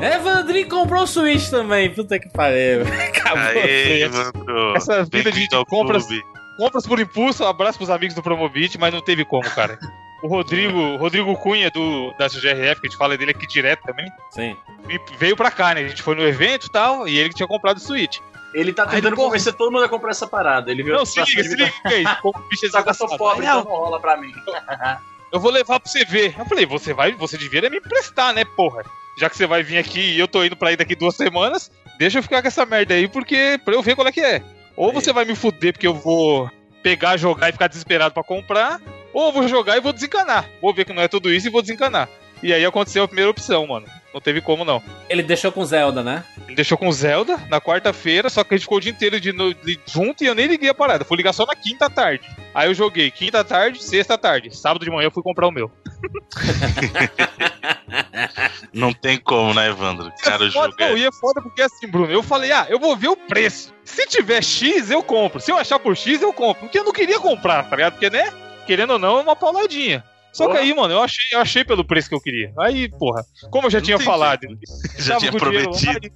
Evandrinho comprou o Switch também. Puta que pariu. Acabou. Aê. Evandro. Essa vida de compras- clube. Compras por impulso, um abraço pros amigos do Promobit, mas não teve como, cara. O Rodrigo, o Rodrigo Cunha do, da GRF, que a gente fala dele aqui direto também, Sim. e veio pra cá, né? A gente foi no evento e tal, e ele tinha comprado o Switch. Ele tá Aí, tentando porra. convencer todo mundo a comprar essa parada. Ele viu Não, se liga, se liga, que é isso? Como o bicho é Só que eu sou pobre, Aí, então não rola pra mim. eu vou levar pra você ver. Eu falei, você vai, você devia me emprestar, né, porra? Já que você vai vir aqui e eu tô indo pra ir daqui duas semanas, deixa eu ficar com essa merda aí, porque pra eu ver qual é que é. Ou você vai me fuder porque eu vou pegar, jogar e ficar desesperado pra comprar, ou eu vou jogar e vou desencanar. Vou ver que não é tudo isso e vou desencanar. E aí aconteceu a primeira opção, mano. Não teve como não. Ele deixou com Zelda, né? Ele deixou com Zelda na quarta-feira, só que a gente ficou o dia inteiro de no- de- junto e eu nem liguei a parada. Fui ligar só na quinta tarde. Aí eu joguei quinta tarde, sexta tarde. Sábado de manhã eu fui comprar o meu. Não tem como, né, Evandro? Cara, o foda, é... não, e é foda porque assim, Bruno, eu falei, ah, eu vou ver o preço. Se tiver X, eu compro. Se eu achar por X, eu compro. Porque eu não queria comprar, tá ligado? Porque, né? Querendo ou não, é uma pauladinha. Só que Porra. aí, mano, eu achei, eu achei pelo preço que eu queria. Aí, porra, como eu já Não tinha falado. Já tinha dinheiro prometido.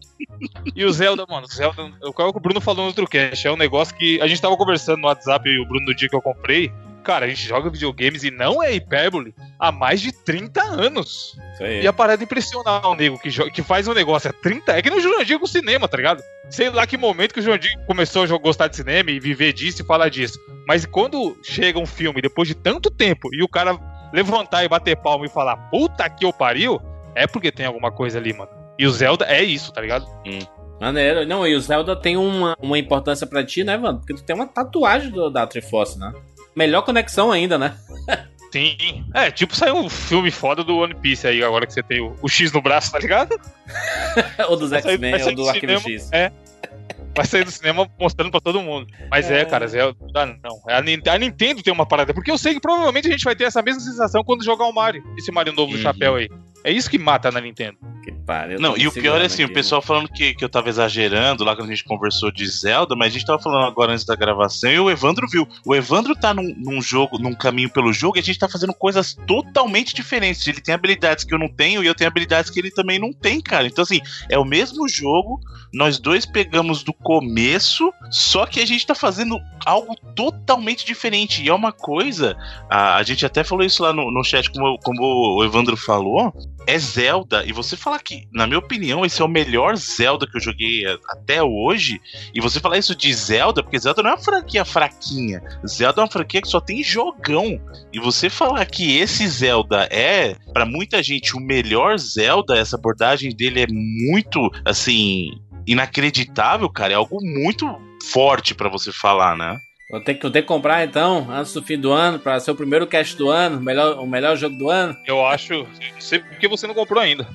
E o Zelda, mano, o Zelda, o que o Bruno falou no outro cast, é um negócio que a gente tava conversando no WhatsApp e o Bruno no dia que eu comprei. Cara, a gente joga videogames e não é hipérbole há mais de 30 anos. Isso aí. E a parada é impressionar o nego que, que faz um negócio há 30 É que nem o Jurandir com o cinema, tá ligado? Sei lá que momento que o Jurandir começou a gostar de cinema e viver disso e falar disso. Mas quando chega um filme depois de tanto tempo e o cara levantar e bater palma e falar puta que eu pariu, é porque tem alguma coisa ali, mano. E o Zelda é isso, tá ligado? Maneiro. Não, e o Zelda tem uma, uma importância pra ti, né, mano? Porque tu tem uma tatuagem do- da Triforce, né? Melhor conexão ainda, né? Sim. É, tipo, saiu um filme foda do One Piece aí, agora que você tem o, o X no braço, tá ligado? ou dos X-Men, ou do do Arquivo X. É. Vai sair do cinema mostrando pra todo mundo. Mas é, É. cara, Zelda. Não. A, Nin- a Nintendo tem uma parada. Porque eu sei que provavelmente a gente vai ter essa mesma sensação quando jogar o Mario. Esse Mario novo do Uhum. chapéu aí. É isso que mata na Nintendo. Pariu. Não, e o pior é assim, o aqui, pessoal falando que, que eu tava exagerando lá quando a gente conversou de Zelda, mas a gente tava falando agora antes da gravação e o Evandro viu. O Evandro tá num, num jogo, num caminho pelo jogo e a gente tá fazendo coisas totalmente diferentes. Ele tem habilidades que eu não tenho e eu tenho habilidades que ele também não tem, cara. Então, assim, é o mesmo jogo, nós dois pegamos do começo, só que a gente tá fazendo algo totalmente diferente. E é uma coisa, a, a gente até falou isso lá no, no chat, como, como o Evandro falou, é Zelda. E você falar que, na minha opinião, esse é o melhor Zelda que eu joguei até hoje. E você falar isso de Zelda, porque Zelda não é uma franquia fraquinha. Zelda é uma franquia que só tem jogão. E você falar que esse Zelda é, pra muita gente, o melhor Zelda, essa abordagem dele é muito, assim, inacreditável, cara. É algo muito forte pra você falar, né? Vou ter, que, vou ter que comprar então, antes do fim do ano, pra ser o primeiro cast do ano, o melhor, o melhor jogo do ano. Eu acho. Não sei porque você não comprou ainda.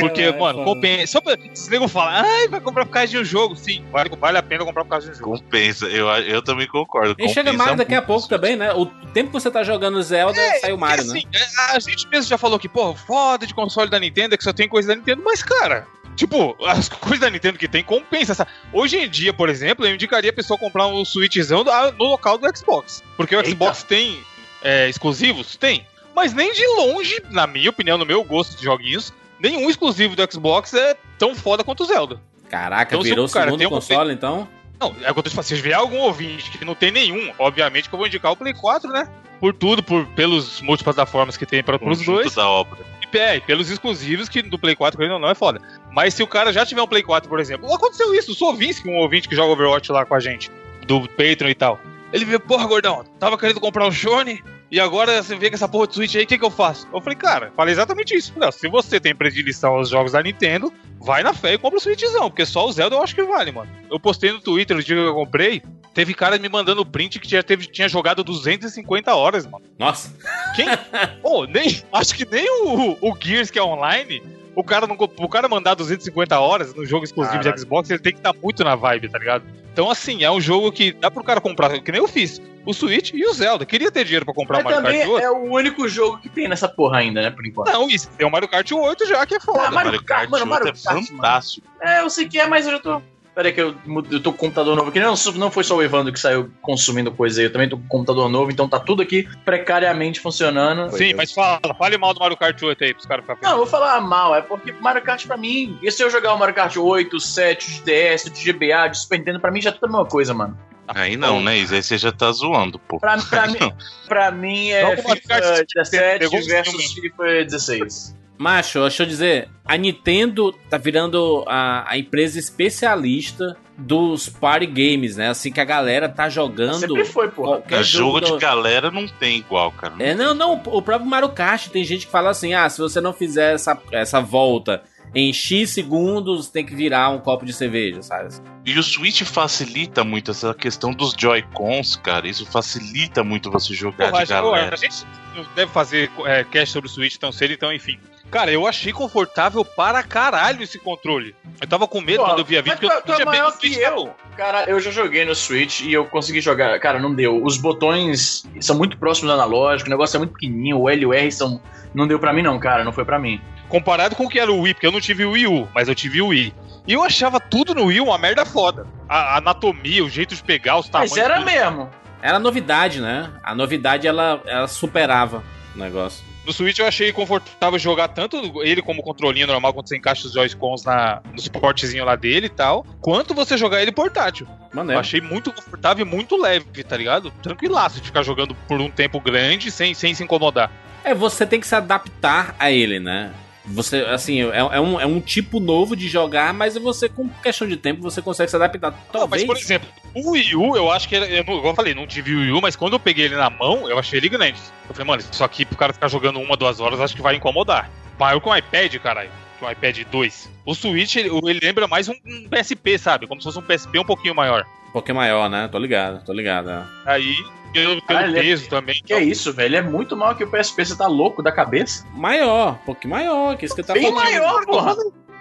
Porque, É, mano, foda. compensa. Só pra. Os negros falam, ai, vai comprar por causa de um jogo. Sim, vale, vale a pena comprar por causa de um jogo. Compensa. Eu, eu também concordo. E chega Mario daqui a pouco também, né? O tempo que você tá jogando Zelda, sai o Mario, Porque, né? assim, a gente mesmo já falou que, pô, foda de console da Nintendo é que só tem coisa da Nintendo, mas, cara. Tipo, as coisas da Nintendo que tem compensa. Hoje em dia, por exemplo, eu indicaria a pessoa comprar um Switchzão no local do Xbox. Porque o Eita. Xbox tem é, exclusivos? Tem. Mas nem de longe, na minha opinião, no meu gosto de joguinhos, nenhum exclusivo do Xbox é tão foda quanto o Zelda. Caraca, Então, se virou o o cara segundo tem um console, então? Não, é o que eu tô te falando. Se vier algum ouvinte que não tem nenhum, obviamente que eu vou indicar o Play 4, né? Por tudo, por, pelos múltiplataformas que tem para os dois. da obra. E é, pelos exclusivos que do Play 4, querendo ou não, é foda. Mas se o cara já tiver um Play 4, por exemplo, aconteceu isso, o Sovinsky, um ouvinte que joga Overwatch lá com a gente, do Patreon e tal. Ele veio, porra, gordão, tava querendo comprar um Shone, e agora você vê com essa porra de Switch aí, o que, que eu faço? Eu falei, cara, falei exatamente isso. Não, se você tem predileção aos jogos da Nintendo, vai na fé e compra o Switchzão, porque só o Zelda eu acho que vale, mano. Eu postei no Twitter no dia que eu comprei, teve cara me mandando print que já teve, tinha jogado 250 horas, mano. Nossa. Quem? Pô, nem. Acho que nem o, o Gears que é online. O cara, não, o cara mandar 250 horas no jogo exclusivo Caralho. de Xbox, ele tem que estar muito na vibe, tá ligado? Então, assim, é um jogo que dá pro cara comprar, que nem eu fiz. O Switch e o Zelda. Queria ter dinheiro pra comprar o Mas Mario também Kart 8. é o único jogo que tem nessa porra ainda, né, por enquanto. Não, isso. Tem o Mario Kart 8 já, que é foda. Ah, Mario Mario Kart, mano, Mario 8 é Kart, mano. fantástico. É, eu sei que é, mas eu já tô. Pera aí que eu, eu tô com o computador novo aqui. Não, não foi só o Evandro que saiu consumindo coisa aí. Eu também tô com o computador novo, então tá tudo aqui precariamente funcionando. Sim, mas fala, fale mal do Mario Kart 8 aí pros caras ficarem Não, eu vou falar mal, é porque Mario Kart pra mim, e se eu jogar o Mario Kart 8, 7, de DS, de GBA, de Super Nintendo, pra mim já é tudo a mesma coisa, mano. Aí não, né, Isa? Aí você já tá zoando, pô. Pra, pra, mim, pra mim é Joga o Mario Kart FIFA 17 pegou um versus. FIFA 16. Macho, deixa eu dizer, a Nintendo tá virando a, a empresa especialista dos party games, né? Assim que a galera tá jogando. Sempre foi, porra. qualquer jogo de do- galera não tem igual, cara. É, não, não, o próprio Mario Kart tem gente que fala assim: ah, se você não fizer essa, essa volta em X segundos, tem que virar um copo de cerveja, sabe? E o Switch facilita muito essa questão dos Joy-Cons, cara. Isso facilita muito você jogar Porra, de galera. a gente não deve fazer é, cast sobre o Switch tão cedo, então enfim. Cara, eu achei confortável para caralho esse controle. Eu tava com medo Pô, quando eu via vídeo, porque eu tu, tu é tinha maior pego o que Switch eu. Cara, eu já joguei no Switch e eu consegui jogar. Cara, não deu. Os botões são muito próximos do analógico, o negócio é muito pequenininho, o L e o R são. Não deu pra mim, não, cara. Não foi pra mim. Comparado com o que era o Wii, porque eu não tive o Wii U, mas eu tive o Wii. E eu achava tudo no Wii uma merda foda. A, a anatomia, o jeito de pegar, os tamanhos. Mas era tudo. mesmo. Era novidade, né? A novidade ela, ela superava o negócio. No Switch eu achei confortável jogar tanto ele como controlinho normal, quando você encaixa os Joy-Cons na- no suportezinho lá dele e tal, quanto você jogar ele portátil. Eu Maneiro. achei muito confortável e muito leve, tá ligado? Tranquilaço de ficar jogando por um tempo grande sem, sem se incomodar. É, você tem que se adaptar a ele, né? Você, assim, é, é um, é um tipo novo de jogar, mas você, com questão de tempo, você consegue se adaptar. Não, mas Talvez. por exemplo, o Wii U, eu acho que. Eu, igual eu falei, não tive o Wii U, mas quando eu peguei ele na mão, eu achei ele grande. Eu falei, mano, isso aqui pro cara ficar jogando uma, duas horas, acho que vai incomodar. Maior que um iPad, caralho. Que um iPad 2. O Switch, ele, ele lembra mais um, um PSP, sabe? Como se fosse um PSP um pouquinho maior. um pouquinho maior, né? Tô ligado, tô ligado. é. Aí, pelo, pelo Caralho, ele é- peso também. Que é isso, velho? É muito maior que o PSP. Você tá louco da cabeça? Maior, um pouquinho maior, que isso que tá Bem falando. maior, porra.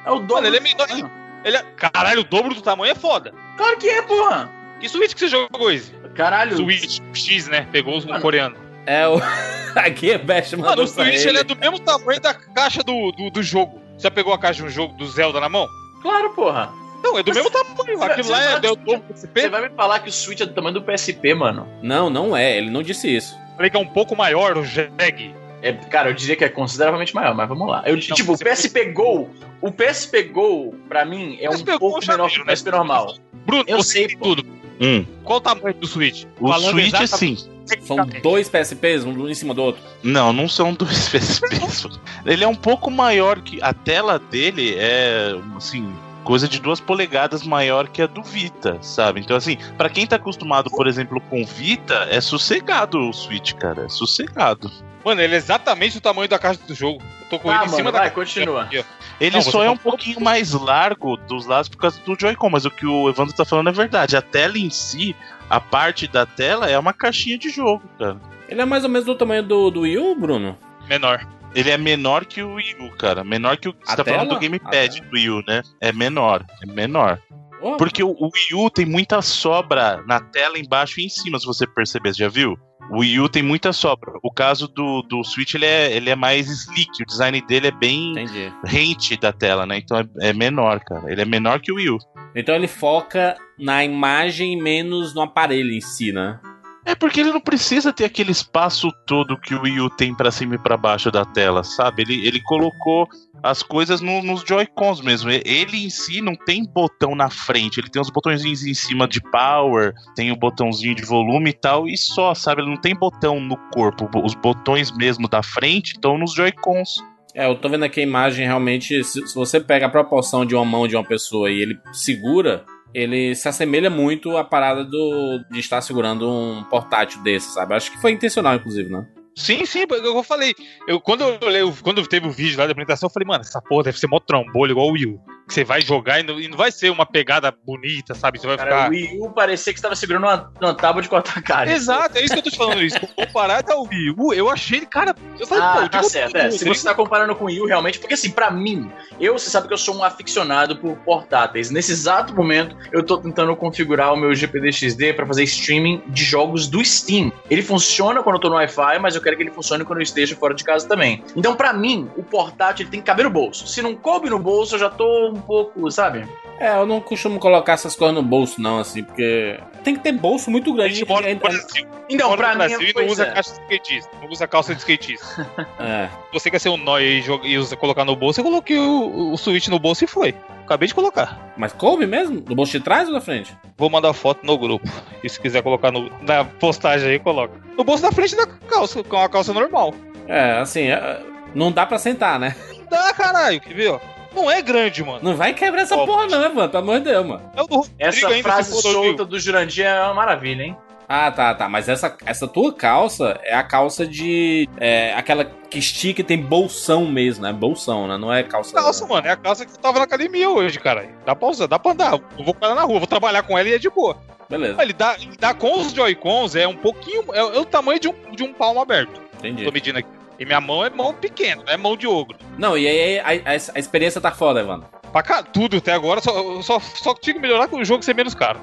É o dobro. Mano, ele é do menor. tamanho. Ele é, caralho, o dobro do tamanho é foda. Claro que é, porra. Que Switch que você jogou, esse? Caralho. Switch X, né? Pegou os Mano. coreano. É o. Aqui é Best Mano, mandou o Switch ele. ele é do mesmo tamanho da caixa do, do, do jogo. Você já pegou a caixa de um jogo do Zelda na mão? Claro, porra. Não, é do mesmo tamanho. você- Aquilo você lá é, é do Você PSP. vai me falar que o Switch é do tamanho do PSP, mano? Não, não é, ele não disse isso. Falei que é um pouco maior o Jag. É, cara, eu diria que é consideravelmente maior, mas vamos lá. Eu, tipo, o você- PSP Go, o PSP Go, pra mim, é um pouco já menor que o né? PSP normal. Bruno, Eu você sei, tudo. Hum. Qual o tamanho do Switch? O Falando Switch, exatamente, assim. São dois PSPs, um em cima do outro. Não, não são dois PSPs. Ele é um pouco maior que. A tela dele é, assim, coisa de duas polegadas maior que a do Vita, sabe? Então, assim, pra quem tá acostumado, por exemplo, com Vita, é sossegado o Switch, cara. É sossegado. Mano, ele é exatamente o tamanho da caixa do jogo. Eu tô com Tá, ele em mano, cima vai, da continua. Aqui, ó. Ele Não, só é tá- um pouquinho mais largo dos lados por causa do Joy-Con, mas o que o Evandro tá falando é verdade. A tela em si, a parte da tela é uma caixinha de jogo, cara. Ele é mais ou menos do tamanho do, do Wii U, Bruno? Menor. Ele é menor que o Wii U, cara. Menor que o. Você A tá falando do Gamepad do Wii U, né? É menor. É menor. Oh, Porque o, o Wii U tem muita sobra na tela embaixo e em cima, se você perceber. Você já viu? O Wii U tem muita sobra. O caso do, do Switch, ele é, ele é mais sleek. O design dele é bem Entendi. rente da tela, né? Então é, é menor, cara. Ele é menor que o Wii U. Então ele foca na imagem menos no aparelho em si, né? É porque ele não precisa ter aquele espaço todo que o Wii U tem pra cima e pra baixo da tela, sabe? Ele, ele colocou as coisas no- nos Joy-Cons mesmo. Ele em si não tem botão na frente, ele tem os botõezinhos em cima de power, tem o botãozinho de volume e tal, e só, sabe? Ele não tem botão no corpo. Os botões mesmo da frente estão nos Joy-Cons. É, eu tô vendo aqui a imagem realmente. Se, se você pega a proporção de uma mão de uma pessoa e ele segura, ele se assemelha muito à parada do, de estar segurando um portátil desse, sabe? Acho que foi intencional, inclusive, né? Sim, sim, eu eu falei. Eu, quando eu olhei, quando teve o vídeo lá da apresentação, eu falei, mano, essa porra deve ser mó trombolho igual o Wii U. Que você vai jogar e não, e não vai ser uma pegada bonita, sabe? Você vai Cara, ficar. o Wii U parecia que você tava segurando uma, uma tábua de cortar carne. Exato, é isso que eu tô te falando isso. Comparado ao Wii U, eu achei ele, cara. Eu falei, Ah, pô, tá certo. É, se né? você tá comparando com o Wii U, realmente, porque assim, pra mim, eu, você sabe que eu sou um aficionado por portáteis. Nesse exato momento, eu tô tentando configurar o meu GPD XD pra fazer streaming de jogos do Steam. Ele funciona quando eu tô no Wi-Fi, mas eu quero que ele funcione quando eu esteja fora de casa também. Então, pra mim, o portátil tem que caber no bolso. Se não coube no bolso, eu já tô um pouco, sabe? É, eu não costumo colocar essas coisas no bolso, não, assim, porque tem que ter bolso muito A grande. gente mora no É- Brasil. Então, mora pra no mim, Brasil e não usa é. caixa de skatista. Não usa calça de skatista. é. Você quer ser um nóia e, joga- e usa, colocar no bolso, eu coloquei o, o Switch no bolso e foi. Acabei de colocar. Mas coube mesmo? Do bolso de trás ou da frente? Vou mandar foto no grupo. E se quiser colocar no- na postagem aí, coloca. No bolso da frente da calça, com a calça normal. É, assim, é, não dá pra sentar, né? Dá, caralho, quer ver, ó? Não é grande, mano. Não vai quebrar essa Ó, porra, não, mano. Pelo amor de Deus, mano. É o do Rodrigo Essa ainda, frase solta do Jurandir é uma maravilha, hein? Ah, tá, tá. Mas essa, essa tua calça é a calça de. É, aquela que estica e tem bolsão mesmo, né? Bolsão, né? Não é calça. calça, mano. É a calça que eu tava na academia hoje, cara. Dá pra usar, dá pra andar. Eu vou com ela na rua, vou trabalhar com ela e é de boa. Beleza, Ele dá, ele dá com os Joy-Cons, é um pouquinho. É, é o tamanho de um, de um palmo aberto. entendi. Tô medindo aqui. E minha mão é mão pequena, não é mão de ogro. Não, e aí a, a- a experiência tá foda, Evandro. Pra cá, tudo até agora, só, só, só tinha que melhorar com o jogo ser menos caro.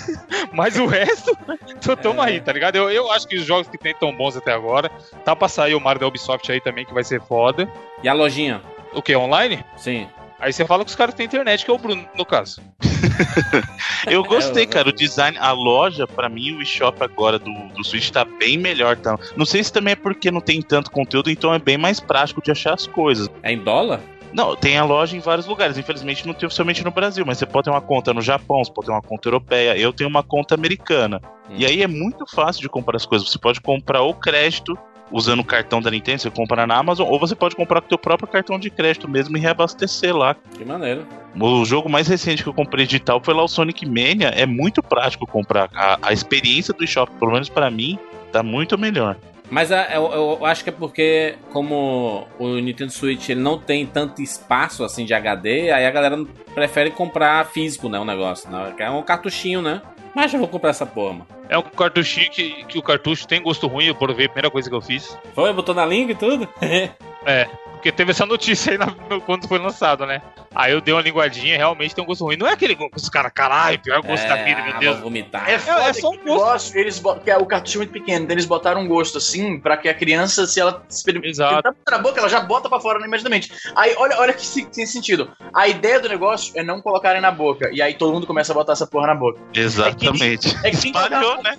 Mas o resto, tô, tamo É. aí, tá ligado? Eu, eu acho que os jogos que tem tão bons até agora. Tá pra sair o Mario da Ubisoft aí também, que vai ser foda. E a lojinha? O que? Online? Sim. Aí você fala que os caras têm internet, que é o Bruno, no caso. Eu gostei, cara. O design, a loja, pra mim, o eShop agora do, do Switch tá bem melhor. Tá? Não sei se também é porque não tem tanto conteúdo, então é bem mais prático de achar as coisas. É em dólar? Não, tem a loja em vários lugares. Infelizmente não tem oficialmente no Brasil, mas você pode ter uma conta no Japão, você pode ter uma conta europeia. Eu tenho uma conta americana. Hum. E aí é muito fácil de comprar as coisas. Você pode comprar o crédito usando o cartão da Nintendo, você compra na Amazon, ou você pode comprar com o teu próprio cartão de crédito mesmo e reabastecer lá. Que maneiro. O jogo mais recente que eu comprei digital foi lá o Sonic Mania. É muito prático comprar. A, a experiência do eShop, pelo menos pra mim, tá muito melhor. Mas é, eu, eu acho que é porque, como o Nintendo Switch ele não tem tanto espaço assim de HD, aí a galera prefere comprar físico, né? O negócio. Né? É um cartuchinho, né? Mas eu vou comprar essa porra, mano. É um cartuchinho que, que o cartucho tem gosto ruim, eu provei, a primeira coisa que eu fiz. Foi? Botou na língua e tudo? É, porque teve essa notícia aí na- no- quando foi lançado, né? Aí eu dei uma linguadinha, realmente tem um gosto ruim. Não é aquele gosto, os caras, caralho, pior gosto da vida, meu ah, Deus. Vou vomitar. É foda é só um que o negócio, eles botam, que é o cartucho muito pequeno, então eles botaram um gosto assim, pra que a criança, se ela experimentar Exato. botar na boca, ela já bota pra fora imediatamente. Aí, olha, olha que se- tem sentido. A ideia do negócio é não colocarem na boca, e aí todo mundo começa a botar essa porra na boca. Exatamente. É que tem que colocar Espalhou, né?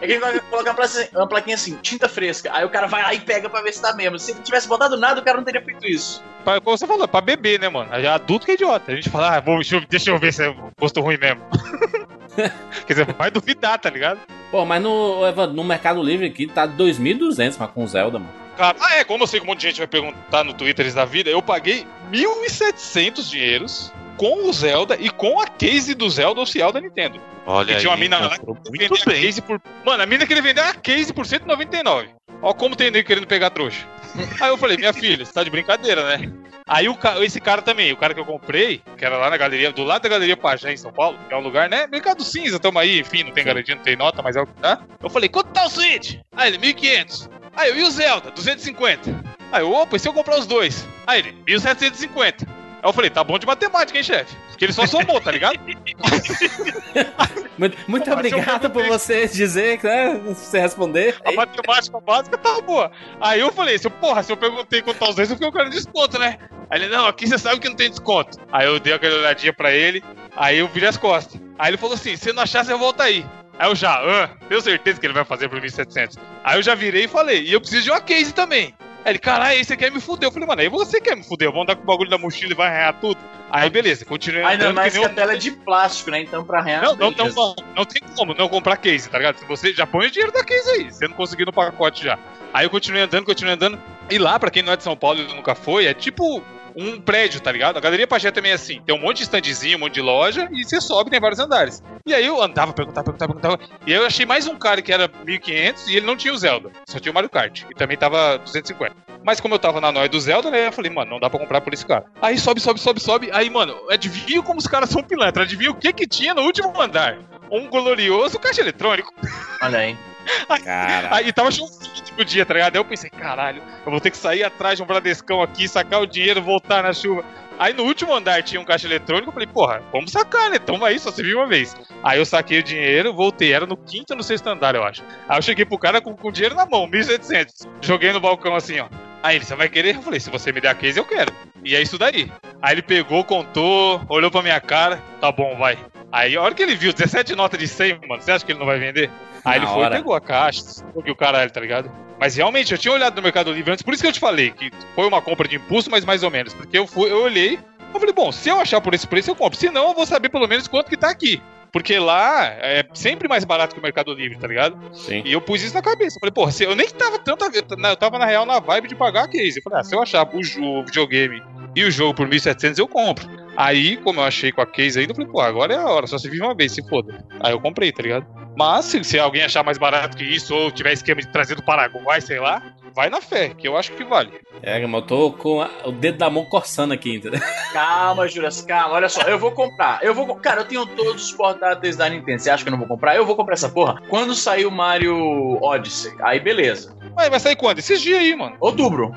É que vai colocar uma plaquinha, assim, tinta fresca. Aí o cara vai lá e pega pra ver se tá mesmo. Se ele tivesse botado nada, o cara não teria feito isso. Pra- Como você falou, pra beber, né, mano? Já adulto que é idiota. A gente fala, ah, vou, deixa, eu, deixa eu ver se é gosto ruim mesmo. Quer dizer, vai duvidar, tá ligado? Pô, mas no, Evandro, no Mercado Livre aqui tá 2.200, mas com Zelda, mano. Cara, ah, é, como eu sei que um monte de gente vai perguntar no Twitter isso da vida, eu paguei 1.700 dinheiros com o Zelda e com a case do Zelda oficial da Nintendo. Olha E tinha uma mina lá que vendia a bem. case por. Mano, a mina queria vender a case por 199. Ó, como tem nego querendo pegar trouxa. Aí eu falei, minha filha, você tá de brincadeira, né? Aí o ca- esse cara também, o cara que eu comprei, que era lá na galeria, do lado da galeria Pajé em São Paulo, que é um lugar, né? Mercado cinza, tamo aí, enfim, não tem garantia, não tem nota, mas é o que dá. Eu falei, quanto tá o Switch? Aí ele, 1.500. Aí eu, e o Zelda? 250. Aí eu, opa, e se eu comprar os dois? Aí ele, 1.750. Aí eu falei, tá bom de matemática, hein, chefe? Porque ele só somou, tá ligado? Muito, muito Pô, obrigado por você dizer, né? Você responder. A matemática básica tava boa. Aí eu falei, se eu, porra, se eu perguntei quanto tá os dois, eu fiquei com cara de desconto, né? Aí ele, não, aqui você sabe que não tem desconto. Aí eu dei aquela olhadinha pra ele, aí eu virei as costas. Aí ele falou assim, se não achar, você volta aí. Aí eu já, ah, tenho certeza que ele vai fazer por 1.700. Aí eu já virei e falei, e eu preciso de uma case também. Aí ele, caralho, aí você quer me fuder. Eu falei, mano, aí você quer me fuder, vamos andar com o bagulho da mochila e vai arranhar tudo. Aí beleza, continuei Ainda andando mais que que a tela é de plástico, né? Então pra real. não, não, não, não tem como não comprar case, tá ligado? Se você já põe o dinheiro da case aí, você não conseguiu no pacote já. Aí eu continuei andando, continuei andando. E lá, pra quem não é de São Paulo e nunca foi, é tipo um prédio, tá ligado? A Galeria Pajé também é assim. Tem um monte de standzinho, um monte de loja, e você sobe, tem vários andares. E aí eu andava, perguntava, perguntava, perguntava. E aí eu achei mais um cara que era 1.500 e ele não tinha o Zelda. Só tinha o Mario Kart. E também tava 250. Mas como eu tava na noia do Zelda, né? Eu falei, mano, não dá pra comprar por esse cara. Aí sobe, sobe, sobe, sobe. Aí, mano, adivinha como os caras são pilantra. Adivinha o que que tinha no último andar? Um glorioso caixa eletrônico. Olha aí. Aí tava chovendo o dia, tá ligado? Aí eu pensei, caralho, eu vou ter que sair atrás de um Bradescão aqui, sacar o dinheiro, voltar na chuva. Aí no último andar tinha um caixa eletrônico, eu falei, porra, vamos sacar, né? Toma aí, só se viu uma vez. Aí eu saquei o dinheiro, voltei, era no quinto ou no sexto andar, eu acho. Aí eu cheguei pro cara com, com o dinheiro na mão, 1.700. Joguei no balcão assim, ó. Aí ele, você vai querer? Eu falei, se você me der a case, eu quero. E é isso daí. Aí ele pegou, contou, olhou pra minha cara, tá bom, vai. Aí a hora que ele viu 17 notas de 100, mano, você acha que ele não vai vender? Aí Na ele foi hora. e pegou a caixa, que o caralho, tá ligado? Mas realmente, eu tinha olhado no Mercado Livre antes, por isso que eu te falei que foi uma compra de impulso, mas mais ou menos. Porque eu fui, eu olhei, eu falei, bom, se eu achar por esse preço, eu compro. Se não, eu vou saber pelo menos quanto que tá aqui. Porque lá é sempre mais barato que o Mercado Livre, tá ligado? Sim. E eu pus isso na cabeça. Eu falei, porra, eu nem tava tanto. Eu tava na real na vibe de pagar a case. Eu falei, ah, se eu achar o, jo- o videogame e o jogo por 1.700, eu compro. Aí, como eu achei com a case ainda, eu falei, pô, agora é a hora, só se vive uma vez, se foda. Aí eu comprei, tá ligado? Mas se, se alguém achar mais barato que isso, ou tiver esquema de trazer do Paraguai, sei lá, vai na fé, que eu acho que vale. É, mas eu tô com a- o dedo da mão coçando aqui, entendeu? Calma, Juras, calma. Olha só, eu vou comprar. Eu vou. Cara, eu tenho todos os portáteis da Nintendo. Você acha que eu não vou comprar? Eu vou comprar essa porra. Quando sair o Mario Odyssey, aí beleza. Mas vai sair quando? Esses dias aí, mano. Outubro.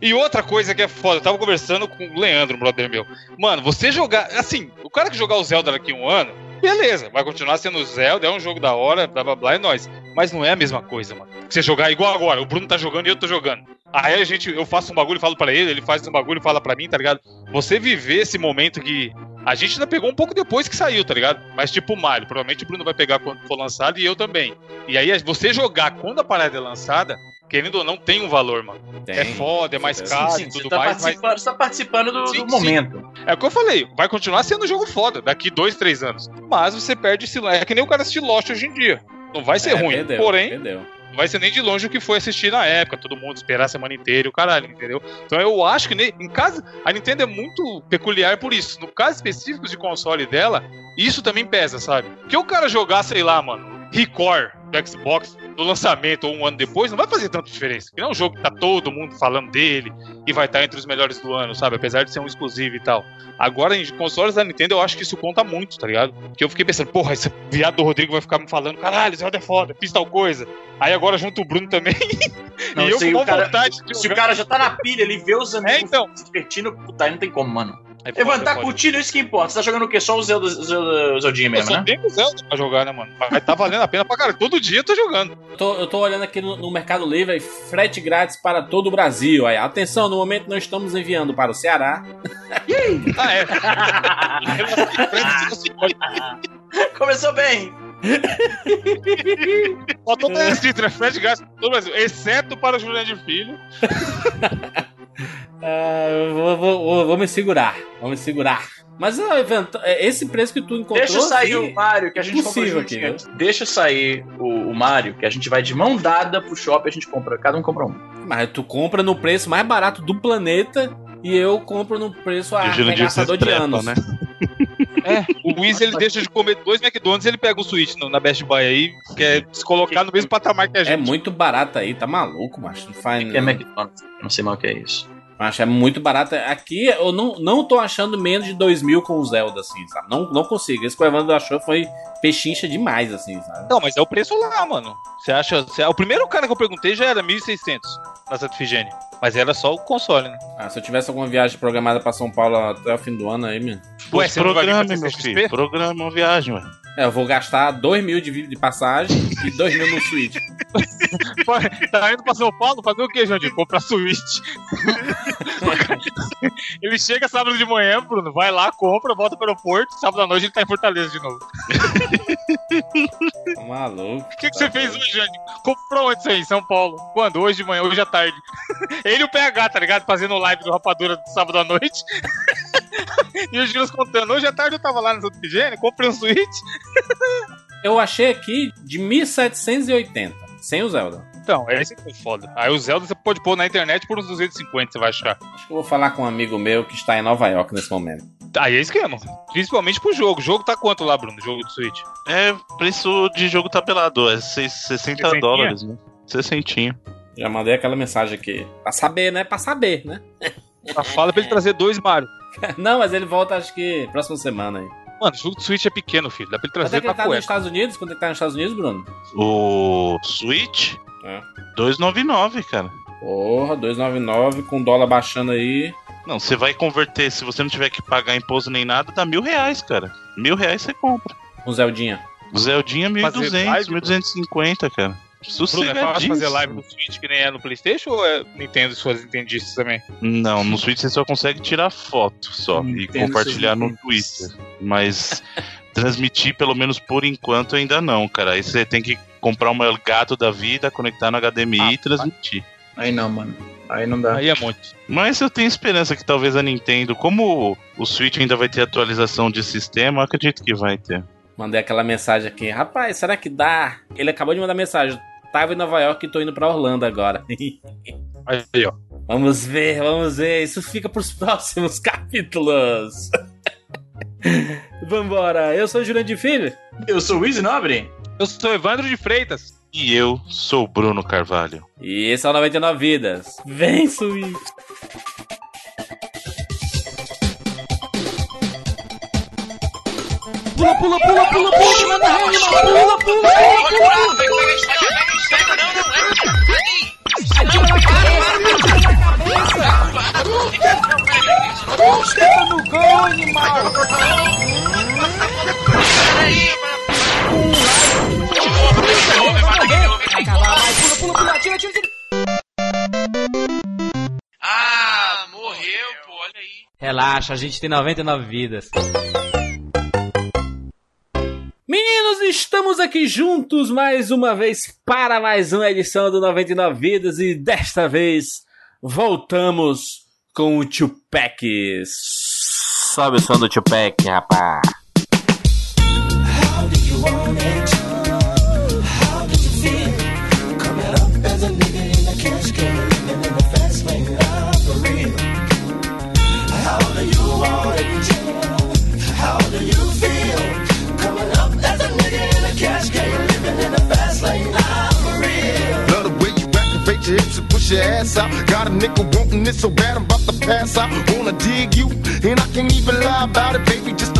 E outra coisa que é foda, eu tava conversando com o Leandro, um brother meu. Mano, você jogar. Assim, o cara que jogar o Zelda daqui a um ano, beleza, vai continuar sendo Zelda, é um jogo da hora, blá blá blá, é nóis. Mas não é a mesma coisa, mano. Você jogar igual agora, o Bruno tá jogando e eu tô jogando. Aí a gente, eu faço um bagulho e falo pra ele, ele faz um bagulho e fala pra mim, tá ligado? Você viver esse momento que. A gente ainda pegou um pouco depois que saiu, tá ligado? Mas tipo o Mario, provavelmente o Bruno vai pegar quando for lançado e eu também. E aí você jogar quando a parada é lançada, querendo ou não, tem um valor, mano. Tem. É foda, é mais Sim, caro sim, e tudo tá, mais, mas participando, você tá participando do, Sim, do sim. momento. é o que eu falei, vai continuar sendo um jogo foda daqui dois, três anos. Mas você perde esse. É que nem o cara assistir Lost hoje em dia. Não vai ser É, ruim. perdeu, porém, Perdeu. não vai ser nem de longe o que foi assistir na época, todo mundo esperar a semana inteira e o caralho, entendeu? Então eu acho que em caso. A Nintendo é muito peculiar por isso. No caso específico de console dela, isso também pesa, sabe? Porque o cara jogar, sei lá, mano, Record do Xbox no lançamento ou um ano depois, não vai fazer tanta diferença. Porque não é um jogo que tá todo mundo falando dele e vai estar entre os melhores do ano, sabe? Apesar de ser um exclusivo e tal. Agora, em consoles da Nintendo, eu acho que isso conta muito, tá ligado? Porque eu fiquei pensando, porra, esse viado do Rodrigo vai ficar me falando, caralho, Zelda é foda, fiz tal coisa. Aí agora junto o Bruno também. Não, e eu com o cara- vontade de Se o cara já tá na pilha, ele vê os amigos É, então. se divertindo, puta, aí não tem como, mano. É Evandro, tá curtindo isso que importa. Você tá jogando o quê? Só o Zelda, Zelda, Zeldinha Eu mesmo, só né? tenho o Zelda pra jogar, né, mano? Mas tá valendo a pena pra caralho. Todo dia eu tô jogando. Eu tô, eu tô olhando aqui no, no Mercado Livre, aí, frete grátis para todo o Brasil. Aí, atenção, no momento não estamos enviando para o Ceará. Ah, é. Começou bem. Só tô escrito, né? Fred Gas todo o Brasil, exceto para o Juliano de Filho. Ah, vou, vou- vou- vou me segurar. Vou me segurar. Mas, é, esse preço que tu encontrou. Deixa sair aqui- o Mario, que a gente compra aqui, Deixa sair o, o Mario, que a gente vai de mão dada pro shopping, a gente compra. Cada um compra um. Mas tu compra no preço mais barato do planeta e eu compro no preço arregaçador de trepam, anos. né? É, o Wiz ele deixa de comer dois McDonald's e ele pega o Switch no- na Best Buy aí, que é se colocar no mesmo patamar que a É gente. muito barato aí, tá maluco, macho. Não faz. Que é McDonald's. Não sei mais o que é isso. Macho, é muito barato. Aqui eu não, não tô achando menos de 2 mil com o Zelda, assim, sabe? Não, não consigo. Esse que o Evandro achou foi pechincha demais, assim, sabe? Não, mas é o preço lá, mano. Você acha. você- o primeiro cara que eu perguntei já era 1.600 na Santa Ifigênia. Mas era só o console, né? Ah, se eu tivesse alguma viagem programada pra São Paulo até o fim do ano aí, meu. Ué, você programa, meu filho. Programa uma viagem, ué. É, eu vou gastar 2 mil de passagem e 2 mil no Switch. tá indo pra São Paulo fazer o quê, Jandir? Comprar Switch. ele chega sábado de manhã, Bruno, vai lá, compra, volta pro aeroporto, sábado à noite ele tá em Fortaleza de novo. Tá maluco. O que, que você fez hoje, Jandir? Comprou onde isso aí? Em São Paulo. Quando? Hoje de manhã, hoje à tarde. ele e o PH, tá ligado? Fazendo live do Rapadura do sábado à noite. e os Giros contando. Hoje à tarde eu tava lá na Santa Efigênia, comprei um Switch. Eu achei aqui de 1780, sem o Zelda. Então, esse foi foda. Aí o Zelda você pode pôr na internet por uns 250, você vai achar. Acho que eu vou falar com um amigo meu que está em Nova York nesse momento. Aí é esquema. Principalmente pro jogo. O jogo tá quanto lá, Bruno? O jogo do Switch? É preço de jogo tabelado, é seis- 60 Sessentinha? dólares, né? Sessentinho. Já mandei aquela mensagem aqui. Pra saber, né? Pra saber, né? Fala pra ele trazer dois Mario. Não, mas ele volta acho que próxima semana aí. Mano, o jogo do Switch é pequeno, filho. Dá pra ele é trazer que ele tá nos. Estados Unidos? Quando ele tá nos Estados Unidos, Bruno? O Switch, É. 299, cara. Porra, 299 com dólar baixando aí. Não, você vai converter, se você não tiver que pagar imposto nem nada, dá mil reais, cara. Mil reais você compra. Um Zeldinha. O Zeldinha Fazer 1.200, live, 1.250, cara. Bruno, é fácil fazer live no Switch que nem é no Playstation ou é Nintendo e suas entendices também? Não, no Switch você só consegue tirar foto só e Entendo compartilhar no Twitter. Mas transmitir, pelo menos por enquanto, ainda não, cara. Aí você tem que comprar um gato da vida, conectar no HDMI Ah, e transmitir. Aí não, mano. Aí não dá. Aí é muito. Mas eu tenho esperança que talvez a Nintendo, como o Switch ainda vai ter atualização de sistema, eu acredito que vai ter. Mandei aquela mensagem aqui. Rapaz, será que dá? Ele acabou de mandar mensagem. Tava em Nova York e tô indo pra Orlando agora. Aí, ó. vamos ver, vamos ver. Isso fica pros próximos capítulos. Vambora. Eu sou o Jurandir Filho. Eu sou o Easy Nobre. Eu sou Evandro de Freitas. E eu sou o Bruno Carvalho. E esse é o 99 Vidas. Vem, Swift. Pula, pula, pula, pula, pula, manda rei, pula, pula, pula, pula, no gol, animal! Acabar, vai, pula, pula, pula, tira, tira, tira. Ah, morreu, pô, olha aí. Relaxa, a gente tem 99 vidas. Estamos aqui juntos mais uma vez para mais uma edição do 99 Vidas e desta vez voltamos com o Tupac. Sobe o som do Tupac, rapaz. Love push your ass out. Got a nickel wanting it so bad I'm about to pass out. Wanna dig you, and I can't even lie about it, baby. Just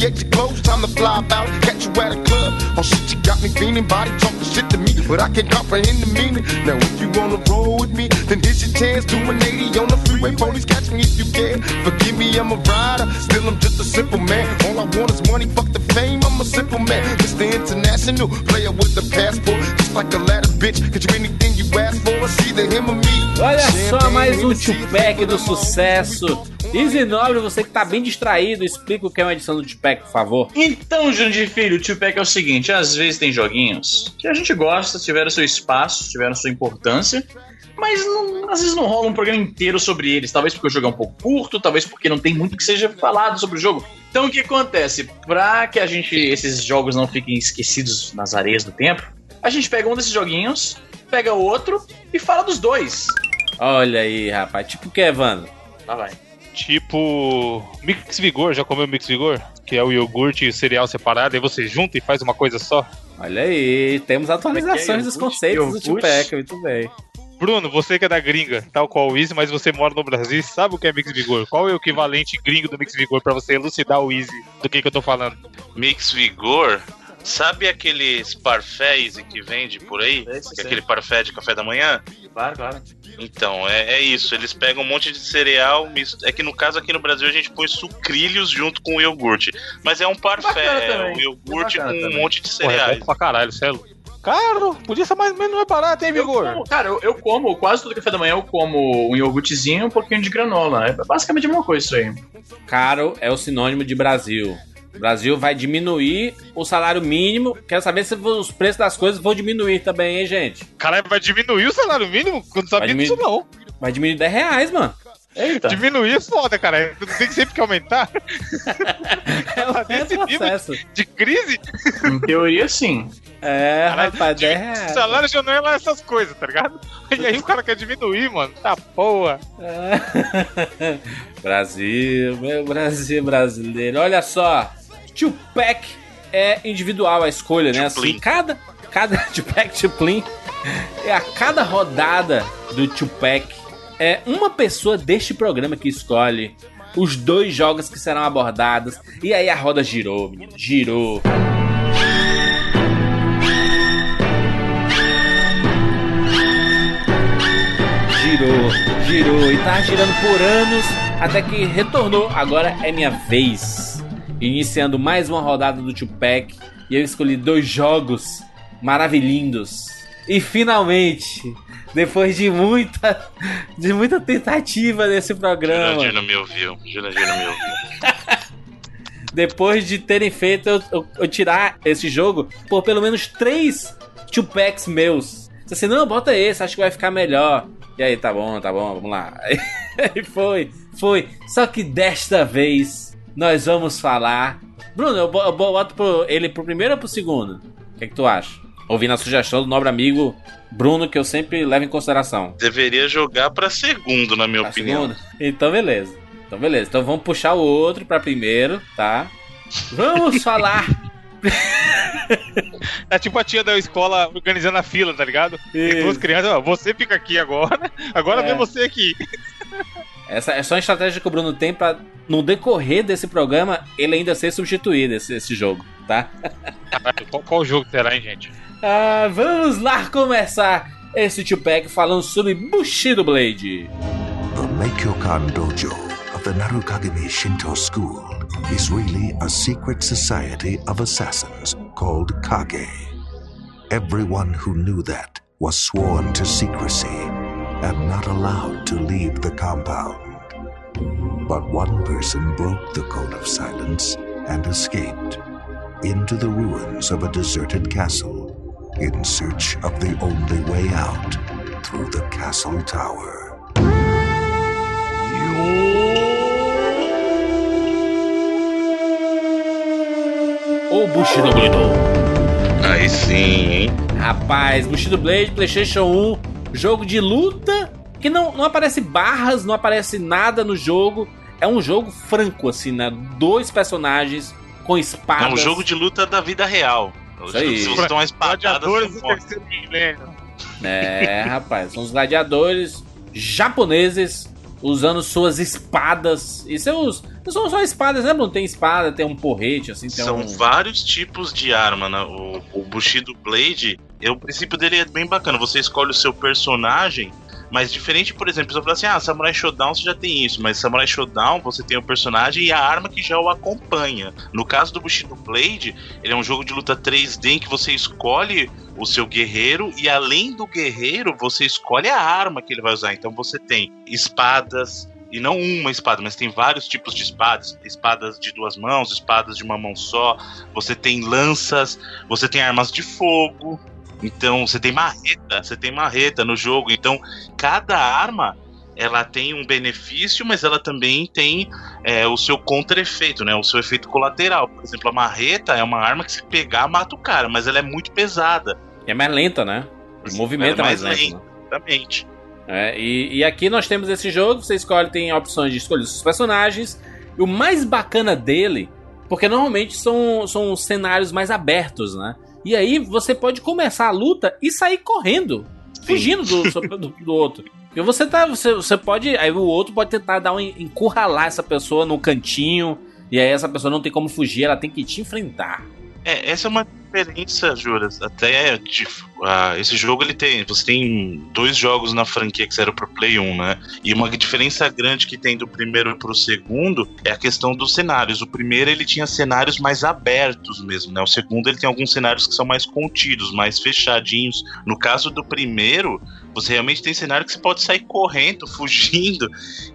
your clothes, time to fly about. Catch you at a club. Oh shit, you got me feeling, body talking shit to me, but I can't comprehend the meaning. Now if you wanna roll with me, then here's your chance. Do an 80 on the freeway, police catch me if you can. Forgive me, I'm a rider, still I'm just a simple man. All I want is money, fuck the fame. I'm a simple man, Mr. International player with the passport, just like a ladder, bitch. Cause you anything you ask for, it's either him or me. Olha só mais um Tupac do sucesso. Easy Nobre, você que tá bem distraído, explica o que é uma edição do Tupac, por favor. Então, Jurandir Filho, o Tupac é o seguinte: às vezes tem joguinhos que a gente gosta, tiveram seu espaço, tiveram sua importância, mas não- às vezes não rola um programa inteiro sobre eles. Talvez porque o jogo é um pouco curto, talvez porque não tem muito que seja falado sobre o jogo. Então, o que acontece? Pra que a gente, esses jogos não fiquem esquecidos nas areias do tempo, a gente pega um desses joguinhos, pega outro e fala dos dois. Olha aí, rapaz. Tipo o que, Evandro? Lá vai. Tipo. Mix Vigor, já comeu Mix Vigor? Que é o iogurte e o cereal separado, aí você junta e faz uma coisa só. Olha aí, temos atualizações dos Iogurte, conceitos do iogurte. Tupac, muito bem. Bruno, você que é da gringa, tal qual o Easy, mas você mora no Brasil, sabe o que é Mix Vigor? Qual é o equivalente gringo do Mix Vigor pra você elucidar o Easy do que, que eu tô falando? Mix Vigor, sabe aqueles parfés que vende por aí? É aquele parfé de café da manhã? Claro, claro. Então, é, é isso. Eles pegam um monte de cereal. mis- É que no caso aqui no Brasil a gente põe sucrilhos junto com o iogurte. Mas é um parfé, é também. um iogurte com Bacana um também. monte de Porra, é cereais. bom pra caralho, céu. Caro, podia ser mais menos mais barato, hein, Eu Vigor? como, cara, eu, eu como quase todo café da manhã, eu como um iogurtezinho e um pouquinho de granola. É basicamente a mesma coisa isso aí. Caro é o sinônimo de Brasil. O Brasil vai diminuir o salário mínimo. Quero saber se os preços das coisas vão diminuir também, hein, gente? Caralho, vai diminuir o salário mínimo? Eu não sabia disso, não. Vai diminuir 10 reais, mano. Eita. Diminuir é foda, cara. Tem sempre que aumentar. É o Desse nível? processo. De crise, Em teoria, sim. É, Caralho, rapaz, de- 10 reais. salário já não é lá essas coisas, tá ligado? E aí o cara quer diminuir, mano. Tá porra. É. Brasil, meu Brasil brasileiro. Olha só, Tupac é individual a escolha, né? Assim, cada, cada Tupac Tuplin é a cada rodada do Tupac é uma pessoa deste programa que escolhe os dois jogos que serão abordados. E aí a roda girou, menino, girou. Girou, girou e tá girando por anos até que retornou. Agora é minha vez. Iniciando mais uma rodada do Tupac. E eu escolhi dois jogos maravilhindos. E finalmente, depois de muita, de muita tentativa nesse programa, Jurandir não me ouviu. Jurandir não me ouviu. depois de terem feito eu, eu- eu tirar esse jogo por pelo menos três Tupacs meus. Você assim, não, bota esse, acho que vai ficar melhor. E aí, tá bom, tá bom, vamos lá. Aí foi, foi. Só que desta vez nós vamos falar. Bruno, eu bo- eu boto pro- ele pro primeiro ou pro segundo? O que, é que tu acha? Ouvindo a sugestão do nobre amigo Bruno, que eu sempre levo em consideração. Deveria jogar pra segundo, na minha Pra opinião. segunda? Então, beleza. Então, beleza. Então, vamos puxar o outro pra primeiro, tá? Vamos falar. É tipo a tia da escola organizando a fila, tá ligado? Tem duas crianças, ó, você fica aqui agora, agora É. vem você aqui. Essa é só uma estratégia que o Bruno tem pra, no decorrer desse programa, ele ainda ser substituído, esse, esse jogo, tá? Caralho, qual, qual jogo será, hein, gente? Ah, vamos lá começar esse Tupac falando sobre Bushido Blade. The Meikyokan Dojo of the Narukagami Shinto School is really a secret society of assassins called Kage. Everyone who knew that was sworn to secrecy and not allowed to leave the compound. But one person broke the code of silence and escaped into the ruins of a deserted castle in search of the only way out through the castle tower. Ou Bushido Blade. Aí sim, hein? Rapaz, Bushido Blade, PlayStation 1, jogo de luta que não, não aparece barras, não aparece nada no jogo. É um jogo franco, assim, né? Dois personagens com É espadas. um jogo de luta da vida real. Isso aí. Se você tomar espadada, Gladiadores você do morre. terceiro milênio. É, rapaz, são os gladiadores japoneses usando suas espadas. E seus. Não são só espadas, né, Bruno? Tem espada, tem um porrete, assim, tem São um. vários tipos de arma, né? O, o Bushido Blade, é, o princípio dele é bem bacana. Você escolhe o seu personagem, mas diferente, por exemplo, você fala assim: ah, Samurai Shodown você já tem isso, mas Samurai Shodown você tem o personagem e a arma que já o acompanha. No caso do Bushido Blade, ele é um jogo de luta 3D em que você escolhe o seu guerreiro e além do guerreiro, você escolhe a arma que ele vai usar. Então você tem espadas, e não uma espada, mas tem vários tipos de espadas, espadas de duas mãos, espadas de uma mão só, você tem lanças, você tem armas de fogo, então você tem marreta, você tem marreta no jogo, então cada arma ela tem um benefício, mas ela também tem é, o seu contra-efeito, né? O seu efeito colateral. Por exemplo, a marreta é uma arma que se pegar mata o cara, mas ela é muito pesada. É mais lenta, né? O movimento é mais, mais lento. né? Exatamente. É, e, e aqui nós temos esse jogo, você escolhe, tem opções de escolher os personagens. E o mais bacana dele, porque normalmente são, são cenários mais abertos, né? E aí você pode começar a luta e sair correndo, fugindo do, do, do outro. Porque você tá. Você, você pode. Aí o outro pode tentar dar um encurralar essa pessoa no cantinho. E aí essa pessoa não tem como fugir, ela tem que te enfrentar. É, essa é uma diferença, Juras. Até de, ah, esse jogo ele tem. Você tem dois jogos na franquia que saíram pro Play 1, né? E uma diferença grande que tem do primeiro pro segundo é a questão dos cenários. O primeiro ele tinha cenários mais abertos mesmo, né? O segundo ele tem alguns cenários que são mais contidos, mais fechadinhos. No caso do primeiro, você realmente tem cenário que você pode sair correndo, fugindo.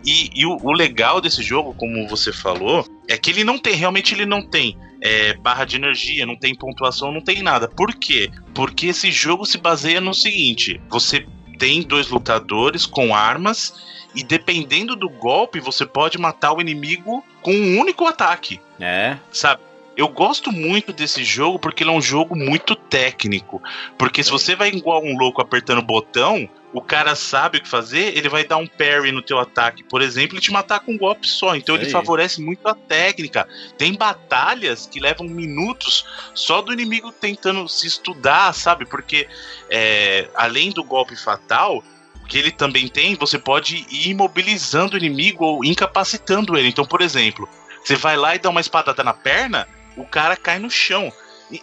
E, e o, o legal desse jogo, como você falou, é que ele não tem, realmente ele não tem é, barra de energia, não tem pontuação, não tem nada. Por quê? Porque esse jogo se baseia no seguinte: você tem dois lutadores com armas e dependendo do golpe, você pode matar o inimigo com um único ataque, É. sabe? Eu gosto muito desse jogo porque ele é um jogo muito técnico. Porque se você vai igual um louco apertando o botão, o cara sabe o que fazer, ele vai dar um parry no teu ataque, por exemplo, e te matar com um golpe só. Então ele favorece muito a técnica. Tem batalhas que levam minutos só do inimigo tentando se estudar, sabe? Porque é, além do golpe fatal, que ele também tem, você pode ir imobilizando o inimigo ou incapacitando ele. Então, por exemplo, você vai lá e dá uma espadada na perna, o cara cai no chão.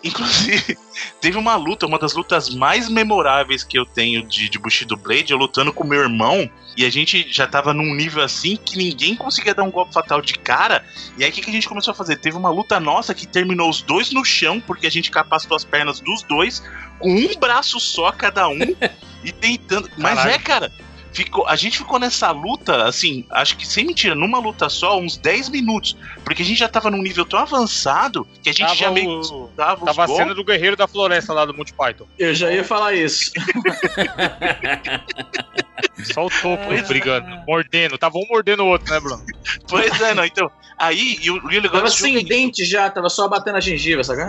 Inclusive, teve uma luta, uma das lutas mais memoráveis que eu tenho de, de Bushido Blade, eu lutando com meu irmão, e a gente já tava num nível assim que ninguém conseguia dar um golpe fatal de cara. E aí o que, que a gente começou a fazer? Teve uma luta nossa que terminou os dois no chão, porque a gente capacitou as pernas dos dois, com um braço só cada um, e tentando. Mas Caralho. é, cara. Ficou, a gente ficou nessa luta, assim, acho que sem mentira, numa luta só, uns 10 minutos. Porque a gente já tava num nível tão avançado que a gente Tava já meio o- que dava Tava a golpes. cena do Guerreiro da Floresta lá do Monty Python. Eu já ia falar isso. Só o topo aí brigando, mordendo. Tava um mordendo o outro, né, Bruno? Pois é, não. Então, aí, e o, e o Tava sem dente já, tava só batendo a gengiva, sabe?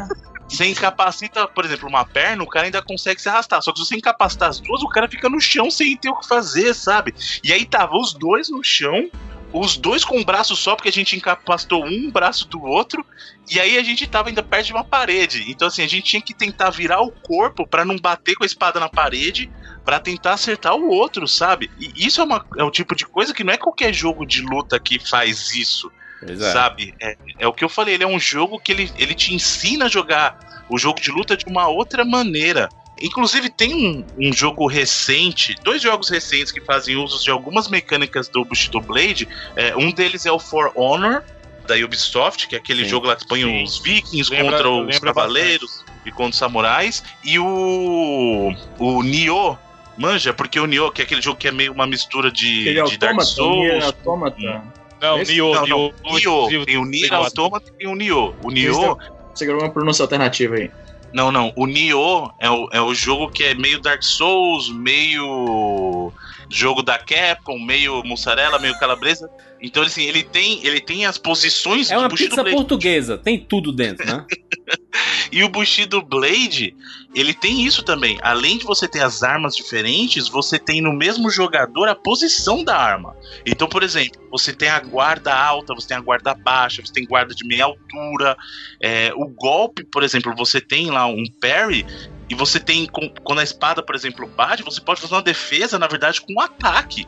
Você incapacita, por exemplo, uma perna, o cara ainda consegue se arrastar. Só que se você incapacitar as duas, o cara fica no chão sem ter o que fazer, sabe? E aí tava os dois no chão, os dois com um braço só, porque a gente incapacitou um braço do outro, e aí a gente tava ainda perto de uma parede. Então, assim, a gente tinha que tentar virar o corpo pra não bater com a espada na parede, pra tentar acertar o outro, sabe? E isso é, uma, é o tipo de coisa que não é qualquer jogo de luta que faz isso Pois é. sabe? É, é o que eu falei, ele é um jogo que ele, ele te ensina a jogar o jogo de luta de uma outra maneira. Inclusive, tem um, um jogo recente, dois jogos recentes que fazem uso de algumas mecânicas do Bushido Blade. É, um deles é o For Honor, da Ubisoft, que é aquele Sim, jogo lá que põe sim. os vikings Lembra- contra os cavaleiros e contra os samurais. E o, o Nioh, manja, porque o Nioh, que é aquele jogo que é meio uma mistura de, é de Dark é Souls. autômata. Não, Esse- Nioh, Não, não, Nioh. Nioh, exclusivo tem o Nier 4. Automata e tem o Nioh. O Nioh, Você gravou uma pronúncia alternativa aí. não, não, o Nioh é o, é o jogo que é meio Dark Souls, meio jogo da Capcom, meio mussarela, meio calabresa. Então, assim, ele tem, ele tem as posições É uma do Bushido pizza Blade. portuguesa, tem tudo dentro, né? E o Bushido Blade, ele tem isso também. Além de você ter as armas diferentes, você tem no mesmo jogador a posição da arma. Então, por exemplo, você tem a guarda alta, você tem a guarda baixa, você tem guarda de meia altura. É, o golpe, por exemplo, você tem lá um parry. E você tem, quando a espada, por exemplo, bate, você pode fazer uma defesa, na verdade, com um ataque.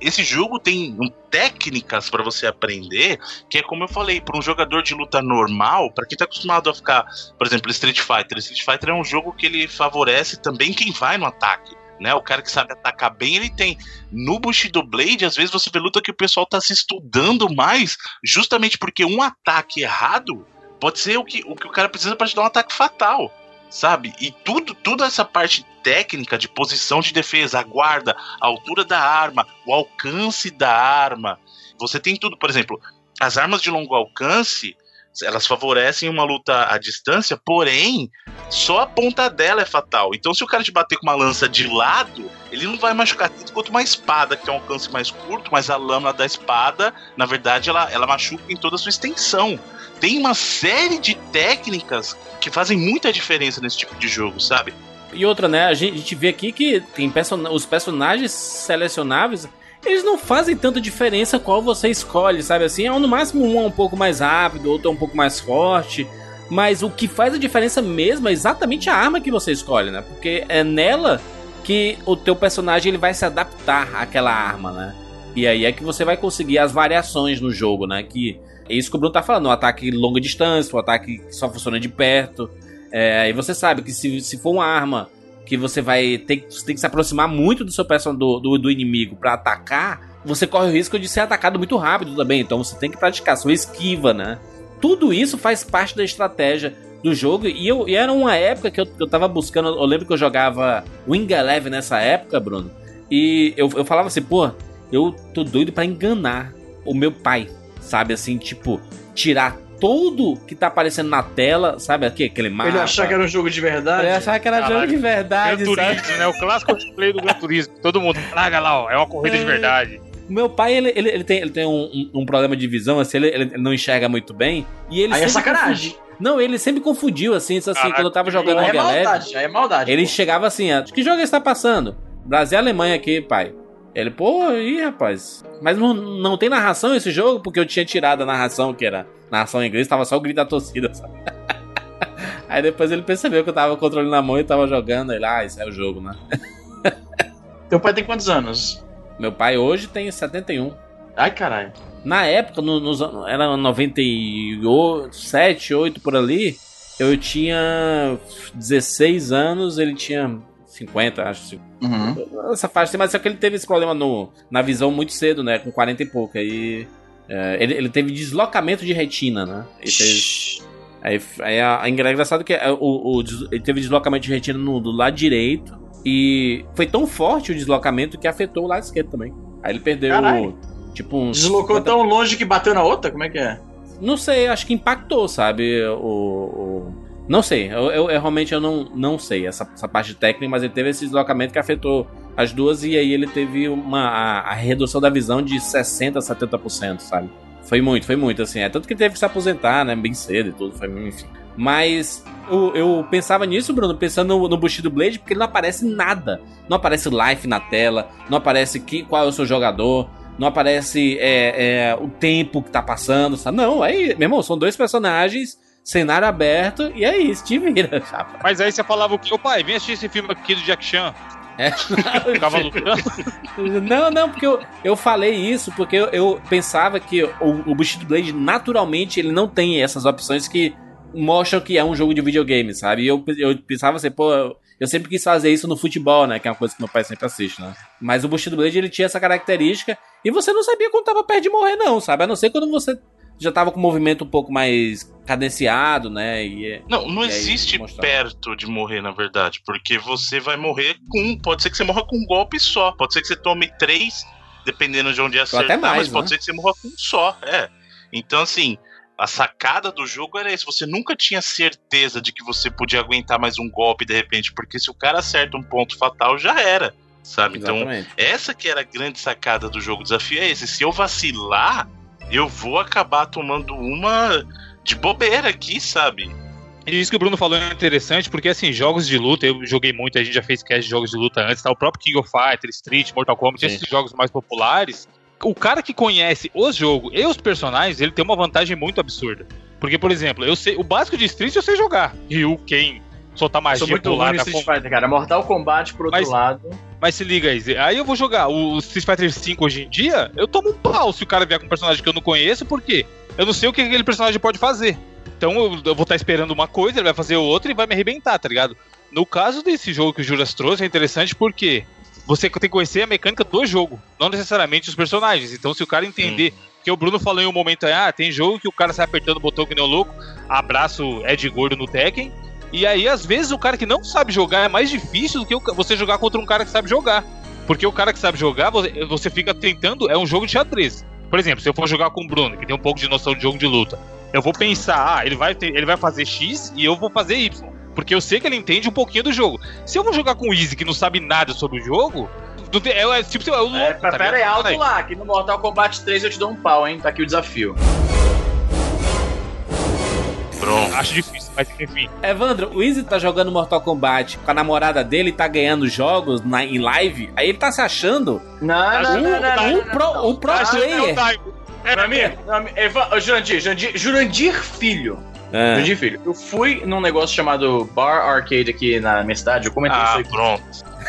Esse jogo tem técnicas pra você aprender, que é como eu falei, para um jogador de luta normal, pra quem tá acostumado a ficar por exemplo, Street Fighter. Street Fighter é um jogo que ele favorece também quem vai no ataque. Né, o cara que sabe atacar bem, ele tem. No Bushido Blade, às vezes você vê luta que o pessoal tá se estudando mais, justamente porque um ataque errado pode ser o que o, que o cara precisa para te dar um ataque fatal, sabe? E tudo, toda essa parte técnica de posição de defesa, a guarda, a altura da arma, o alcance da arma. Você tem tudo, por exemplo, as armas de longo alcance, elas favorecem uma luta à distância, porém, só a ponta dela é fatal. Então, se o cara te bater com uma lança de lado, ele não vai machucar tanto quanto uma espada, que tem um alcance mais curto, mas a lâmina da espada, na verdade, ela, ela machuca em toda a sua extensão. Tem uma série de técnicas que fazem muita diferença nesse tipo de jogo, sabe? E outra, né? A gente, vê aqui que tem person os personagens selecionáveis, eles não fazem tanta diferença qual você escolhe, sabe assim? É no máximo um é um pouco mais rápido, outro é um pouco mais forte. Mas o que faz a diferença mesmo é exatamente a arma que você escolhe, né? Porque é nela que o teu personagem ele vai se adaptar àquela arma, né? E aí é que você vai conseguir as variações no jogo, né? Que é isso que o Bruno tá falando, um ataque longa distância, um ataque que só funciona de perto. É, e você sabe que se, se for uma arma que você vai ter, você tem que se aproximar muito do seu do, do, do inimigo para atacar, você corre o risco de ser atacado muito rápido também. Então você tem que praticar sua esquiva, né? Tudo isso faz parte da estratégia do jogo. E, eu, e era uma época que eu, eu tava buscando. Eu lembro que eu jogava Wing Eleven nessa época, Bruno. E eu, eu falava assim, pô, eu tô doido para enganar o meu pai, sabe? Assim, tipo, tirar tudo que tá aparecendo na tela, sabe? Aqui, aquele mapa. Ele achar que era um jogo de verdade. Ele achava que era Caraca. jogo de verdade, Gran sabe? Turismo, né? O clássico play do Gran Turismo. Todo mundo, traga lá, ó. É uma corrida de É. verdade. O meu pai, ele, ele, ele tem, ele tem um, um- um problema de visão, assim, ele, ele não enxerga muito bem. E ele Aí é sacanagem. Não, ele sempre confundiu, assim, isso assim, Caraca, quando eu tava jogando Aí é maldade, aí é maldade. ele pô. chegava assim, ah, que jogo você tá passando? Brasil e Alemanha aqui, pai. Ele, pô, ih, rapaz. Mas não, não tem narração esse jogo? Porque eu tinha tirado a narração, que era narração em inglês, tava só o grito da torcida, sabe? Aí depois ele percebeu que eu tava com o controle na mão e tava jogando. Ele, ah, isso é o jogo, né? Teu pai tem quantos anos? Meu pai hoje tem 71. Ai, caralho. Na época, no, anos- era 97, 8 por ali. eu tinha 16 anos, ele tinha 50, acho. Uhum. Essa faixa, mas só que ele teve esse problema no, na visão muito cedo, né? Com 40 e pouco. Aí. é, ele, ele teve deslocamento de retina, né? Fez- Aí, aí a, a, é engraçado que é, o, o ele teve deslocamento de retina no, do lado direito. E foi tão forte o deslocamento que afetou o lado esquerdo também. Aí ele perdeu, Caralho. tipo, uns. Deslocou 50 tão longe que bateu na outra? Como é que é? Não sei, acho que impactou, sabe? O. o- Não sei, eu, eu- eu realmente eu não, não sei essa, essa parte técnica, mas ele teve esse deslocamento que afetou as duas e aí ele teve uma a, a redução da visão de 60% a 70%, sabe? Foi muito, foi muito, assim. É tanto que ele teve que se aposentar, né? Bem cedo e tudo, foi, enfim. Mas eu, eu pensava nisso, Bruno, pensando no, no Bushido Blade, porque ele não aparece nada. Não aparece life na tela, não aparece que, qual é o seu jogador, não aparece é, é, o tempo que tá passando, sabe? Não, aí, meu irmão, são dois personagens, cenário aberto, e é isso, te vira, chapa. Mas aí você falava o quê? Ô pai, vem assistir esse filme aqui do Jack Chan. É. Não, não, porque eu, eu falei isso porque eu, eu pensava que o, o Bushido Blade, naturalmente, ele não tem essas opções que mostram que é um jogo de videogame, sabe? E eu, eu pensava assim, pô, eu, eu sempre quis fazer isso no futebol, né? Que é uma coisa que meu pai sempre assiste, né? Mas o Bushido Blade, ele tinha essa característica e você não sabia quando tava perto de morrer, não, sabe? A não ser quando você já tava com o movimento um pouco mais cadenciado, né? E, Não, não E existe perto de morrer, na verdade. Porque você vai morrer com. Pode ser que você morra com um golpe só. Pode ser que você tome três, dependendo de onde acertar, até mais, mas pode né? ser que você morra com um só. É. Então, assim. A sacada do jogo era isso. Você nunca tinha certeza de que você podia aguentar mais um golpe de repente, porque se o cara acerta um ponto fatal, já era. Sabe? Então, exatamente. essa que era a grande sacada do jogo. O desafio é esse. Se eu vacilar, eu vou acabar tomando uma de bobeira aqui, sabe? E isso que o Bruno falou é interessante, porque assim, jogos de luta, eu joguei muito, a gente já fez cast de jogos de luta antes, tá? O próprio King of Fighters, Street, Mortal Kombat, Sim. esses jogos mais populares. O cara que conhece os jogos e os personagens, ele tem uma vantagem muito absurda. Porque, por exemplo, eu sei, o básico de Street eu sei jogar. Ryu, Ken, soltar Sou magia, muito pular, ruim no dar Street Fighter, cara. Mortal Kombat, por outro Mas- lado. Mas se liga aí, aí eu vou jogar o Street Fighter V hoje em dia, eu tomo um pau se o cara vier com um personagem que eu não conheço, porque eu não sei o que aquele personagem pode fazer. Então eu, eu vou estar esperando uma coisa, ele vai fazer outra e vai me arrebentar, tá ligado? No caso desse jogo que o Juras trouxe, é interessante porque você tem que conhecer a mecânica do jogo, não necessariamente os personagens. Então se o cara entender, que o Bruno falou em um momento aí, ah, tem jogo que o cara sai apertando o botão que nem o louco, abraço Ed Gordo no Tekken, e aí, às vezes, o cara que não sabe jogar é mais difícil do que você jogar contra um cara que sabe jogar. Porque o cara que sabe jogar, você, fica tentando, é um jogo de xadrez. Por exemplo, se eu for jogar com o Bruno, que tem um pouco de noção de jogo de luta, eu vou pensar, ah, ele vai, ter- ele vai fazer X e eu vou fazer Y. Porque eu sei que ele entende um pouquinho do jogo. Se eu vou jogar com o Easy, que não sabe nada sobre o jogo, tem- é, é tipo, é o louco, É, tá pera aí, alto lá, que no Mortal Kombat 3 eu te dou um pau, hein? Tá aqui o desafio. Pronto. Acho difícil, mas enfim. Evandro, o Easy tá jogando Mortal Kombat com a namorada dele, tá ganhando jogos na, em live, aí ele tá se achando Não, Tá não, um- não, não, tá não, um não, pro, não. um pro é o player. time. Meu amigo, meu amigo, Eva- ô, Jurandir, Jurandir, Jurandir Filho. Ah, Jurandir Filho. Eu fui num negócio chamado Bar Arcade aqui na minha cidade, eu comentei Ah, isso aí. pronto.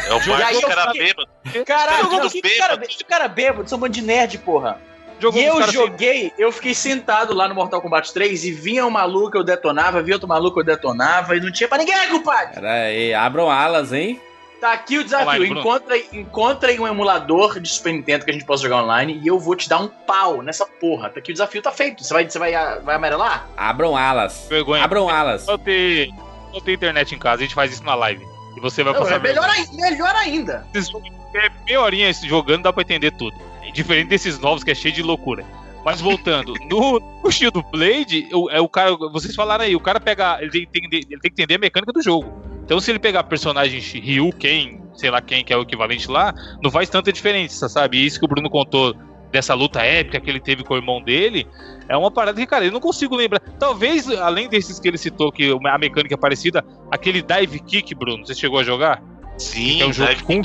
É o bar caras fiquei- bêbados. Caralho, que, cara, bêbado. que cara bêbado, são um bando de nerd, porra. Jogou e eu joguei, eu fiquei sentado lá no Mortal Kombat 3 e vinha um maluco, eu detonava, vinha outro maluco, eu detonava, e não tinha pra ninguém, compadre. Pera aí, abram alas, hein? Tá aqui o desafio. Online, Bruno. Encontrem, encontrem um emulador de Super Nintendo que a gente possa jogar online e eu vou te dar um pau nessa porra. Tá aqui o desafio, tá feito. Você vai, você vai, vai amarelar? Abram alas. Vergonha. Abram alas. Não ter, não ter internet em casa, a gente faz isso na live. E você vai Não, passar é melhor, melhor ainda. Jogos que é meia horinha jogando, dá pra entender tudo. Diferente desses novos que é cheio de loucura. Mas voltando, no, no Shield Blade, o, é o cara, vocês falaram aí, o cara pega, ele tem, que entender, ele tem que entender a mecânica do jogo. Então se ele pegar personagens Ryu, quem, sei lá quem que é o equivalente lá, não faz tanta diferença, sabe? E isso que o Bruno contou dessa luta épica que ele teve com o irmão dele, é uma parada que, cara, eu não consigo lembrar. Talvez, além desses que ele citou, que a mecânica é parecida, aquele Dive Kick, Bruno, você chegou a jogar? Sim, Que é um jogo com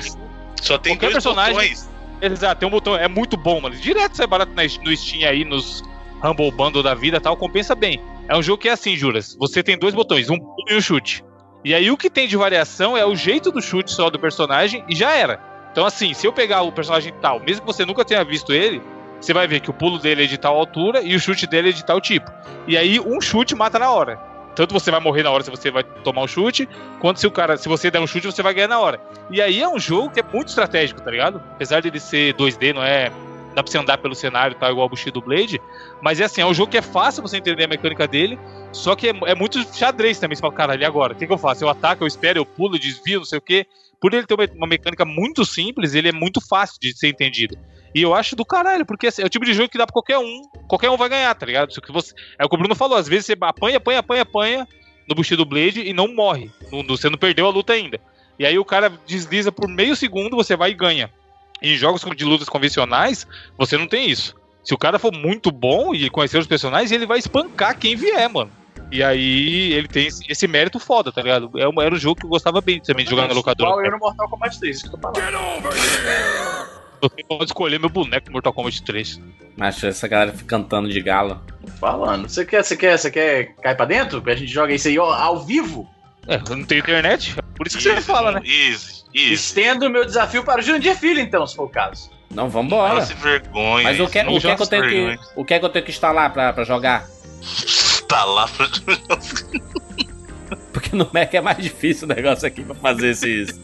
Só tem qualquer dois personagem- botões. Exato, tem um botão, é muito bom, mano. Direto sai barato no Steam aí, nos Humble Bundle da vida tal, compensa bem. É um jogo que é assim, Juras. Você tem dois botões, um pulo e um chute. E aí o que tem de variação é o jeito do chute só do personagem e já era. Então, assim, se eu pegar o personagem tal, mesmo que você nunca tenha visto ele, você vai ver que o pulo dele é de tal altura e o chute dele é de tal tipo. E aí um chute mata na hora. Tanto você vai morrer na hora se você vai tomar um chute, quanto se o cara, se você der um chute, você vai ganhar na hora. E aí é um jogo que é muito estratégico, tá ligado? Apesar de ele ser 2D, não é. Dá pra você andar pelo cenário, tá igual o Bushido Blade. Mas é assim, é um jogo que é fácil você entender a mecânica dele, só que é, é muito xadrez também. Você fala, caralho, e agora? O que, que eu faço? Eu ataco, eu espero, eu pulo, desvio, não sei o quê. Por ele ter uma mecânica muito simples, ele é muito fácil de ser entendido. E eu acho do caralho, porque assim, é o tipo de jogo que dá pra qualquer um. Qualquer um vai ganhar, tá ligado? Só que você, é o que o Bruno falou, às vezes você apanha, apanha, apanha, apanha no Bushido Blade e não morre. Não- você não perdeu a luta ainda. E aí o cara desliza por meio segundo, você vai e ganha. Em jogos de lutas convencionais, você não tem isso. Se o cara for muito bom e conhecer os personagens, ele vai espancar quem vier, mano. E aí ele tem esse, esse mérito foda, tá ligado? É um- Era um jogo que eu gostava bem também de jogar na locadora. Igual eu no Mortal Kombat 3, isso que eu tô falando. Você pode escolher meu boneco no Mortal Kombat 3. Macho, essa galera fica cantando de galo. Falando. Você quer, você quer, você quer cair pra dentro? Que a gente joga isso aí ó, ao vivo? É, eu não tenho internet, por isso que você Easy, fala, né? Easy, easy. Estendo o meu desafio para o Jurandir Filho, então, se for o caso. Não, vambora. Se vergonha. Mas o que, não o que, é que eu tenho vergonha. que, o que é que eu tenho que instalar pra, pra jogar? Tá lá pra... Porque no Mac é mais difícil o negócio aqui pra fazer esses.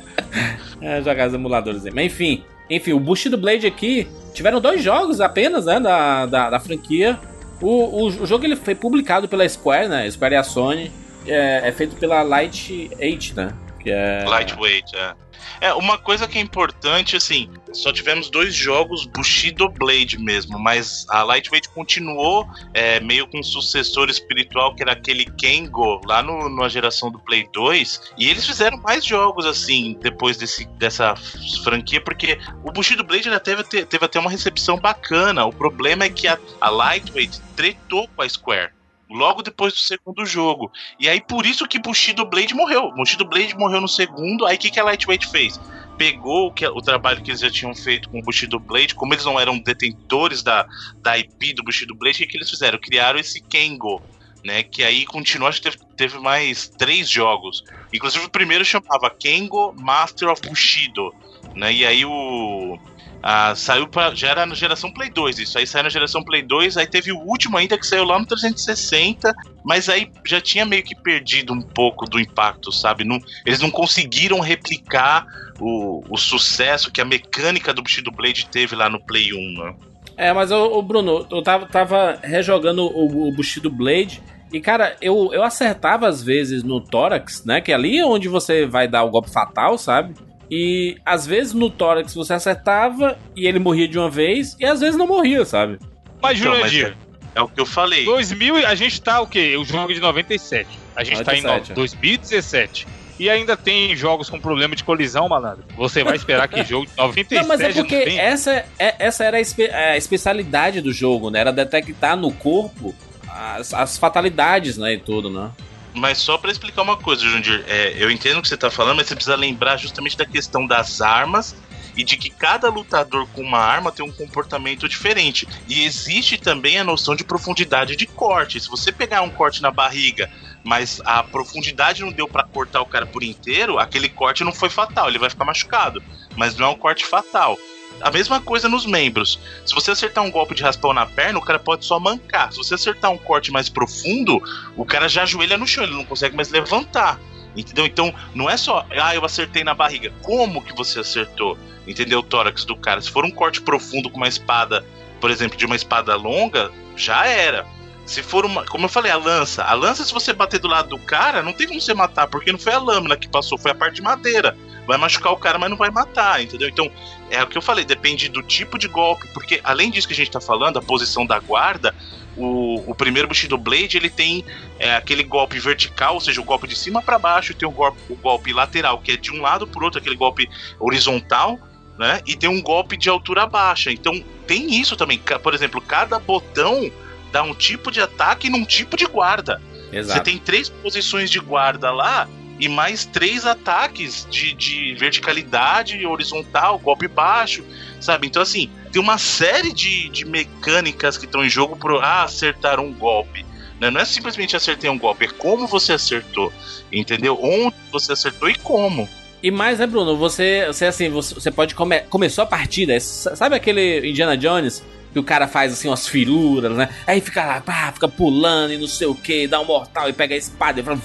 é, jogar os emuladores aí. Mas enfim, enfim, o Bushido Blade aqui tiveram dois jogos apenas, né? Da, da, da franquia. O, o, o jogo ele foi publicado pela Square, né? Square e a Sony. É, é feito pela Light 8, né? Que é. Lightweight, é. É, uma coisa que é importante, assim, só tivemos dois jogos Bushido Blade mesmo, mas a Lightweight continuou é, meio com um sucessor espiritual, que era aquele Kengo, lá no, na geração do Play 2, e eles fizeram mais jogos, assim, depois desse, dessa franquia, porque o Bushido Blade já teve, te- teve até uma recepção bacana, o problema é que a, a Lightweight tretou com a Square. Logo depois do segundo jogo. E aí, por isso que Bushido Blade morreu. Bushido Blade morreu no segundo. Aí, o que, que a Lightweight fez? Pegou o, que, o trabalho que eles já tinham feito com o Bushido Blade. Como eles não eram detentores da, da IP do Bushido Blade, o que, que eles fizeram? Criaram esse Kengo. Né, que aí continuou, acho que teve, teve mais três jogos. Inclusive o primeiro chamava Kengo Master of Bushido. Né, e aí o. ah, saiu pra, já era na geração Play 2 isso, aí saiu na geração Play 2, aí teve o último ainda que saiu lá no 360, mas aí já tinha meio que perdido um pouco do impacto, sabe? Não, eles não conseguiram replicar o, o sucesso que a mecânica do Bushido Blade teve lá no Play 1, né? É, mas o, Bruno, eu tava, tava rejogando o, o Bushido Blade. E, cara, eu, eu acertava às vezes no tórax, né? Que é ali onde você vai dar o golpe fatal, sabe? E às vezes no tórax você acertava e ele morria de uma vez, e às vezes não morria, sabe? Mas, Então, mas Jurandir, É o que eu falei. 2000, a gente tá o quê? O jogo é de 97. A gente tá em 97, é. 2017. E ainda tem jogos com problema de colisão, malandro. Você vai esperar que jogo de 97 Não, mas é porque essa, é, essa era a, espe- a especialidade do jogo, né? Era detectar no corpo as, as fatalidades, né? E tudo, né? Mas só pra explicar uma coisa, Jundir, é, eu entendo o que você tá falando, mas você precisa lembrar justamente da questão das armas e de que cada lutador com uma arma tem um comportamento diferente. E existe também a noção de profundidade de corte. Se você pegar um corte na barriga, mas a profundidade não deu pra cortar o cara por inteiro, aquele corte não foi fatal, ele vai ficar machucado, mas não é um corte fatal. A mesma coisa nos membros. Se você acertar um golpe de raspão na perna, o cara pode só mancar. Se você acertar um corte mais profundo, o cara já ajoelha no chão, ele não consegue mais levantar. Entendeu? Então, não é só, ah, eu acertei na barriga. Como que você acertou? Entendeu? O tórax do cara. Se for um corte profundo com uma espada, por exemplo, de uma espada longa, já era. Se for uma. Como eu falei, a lança. A lança, se você bater do lado do cara, não tem como você matar, porque não foi a lâmina que passou, foi a parte de madeira. Vai machucar o cara, mas não vai matar, entendeu? Então, é o que eu falei, depende do tipo de golpe, porque além disso que a gente tá falando, a posição da guarda, o, o primeiro Bushido Blade ele tem é, aquele golpe vertical, ou seja, o golpe de cima para baixo, tem o golpe, o golpe lateral, que é de um lado pro outro, aquele golpe horizontal, né? E tem um golpe de altura baixa. Então tem isso também. Por exemplo, cada botão dá um tipo de ataque num tipo de guarda. Você Exato. tem três posições de guarda lá e mais três ataques de, de verticalidade, horizontal, golpe baixo, sabe? Então, assim, tem uma série de, de mecânicas que estão em jogo para ah, acertar um golpe. né? Não é simplesmente acertei um golpe, é como você acertou, entendeu? Onde você acertou e como. E mais, né, Bruno? Você, você assim, você, você pode come, começou a partida. s- Sabe aquele Indiana Jones que o cara faz assim umas firuras, né? Aí fica lá, pá, fica pulando e não sei o que, dá um mortal e pega a espada e fala.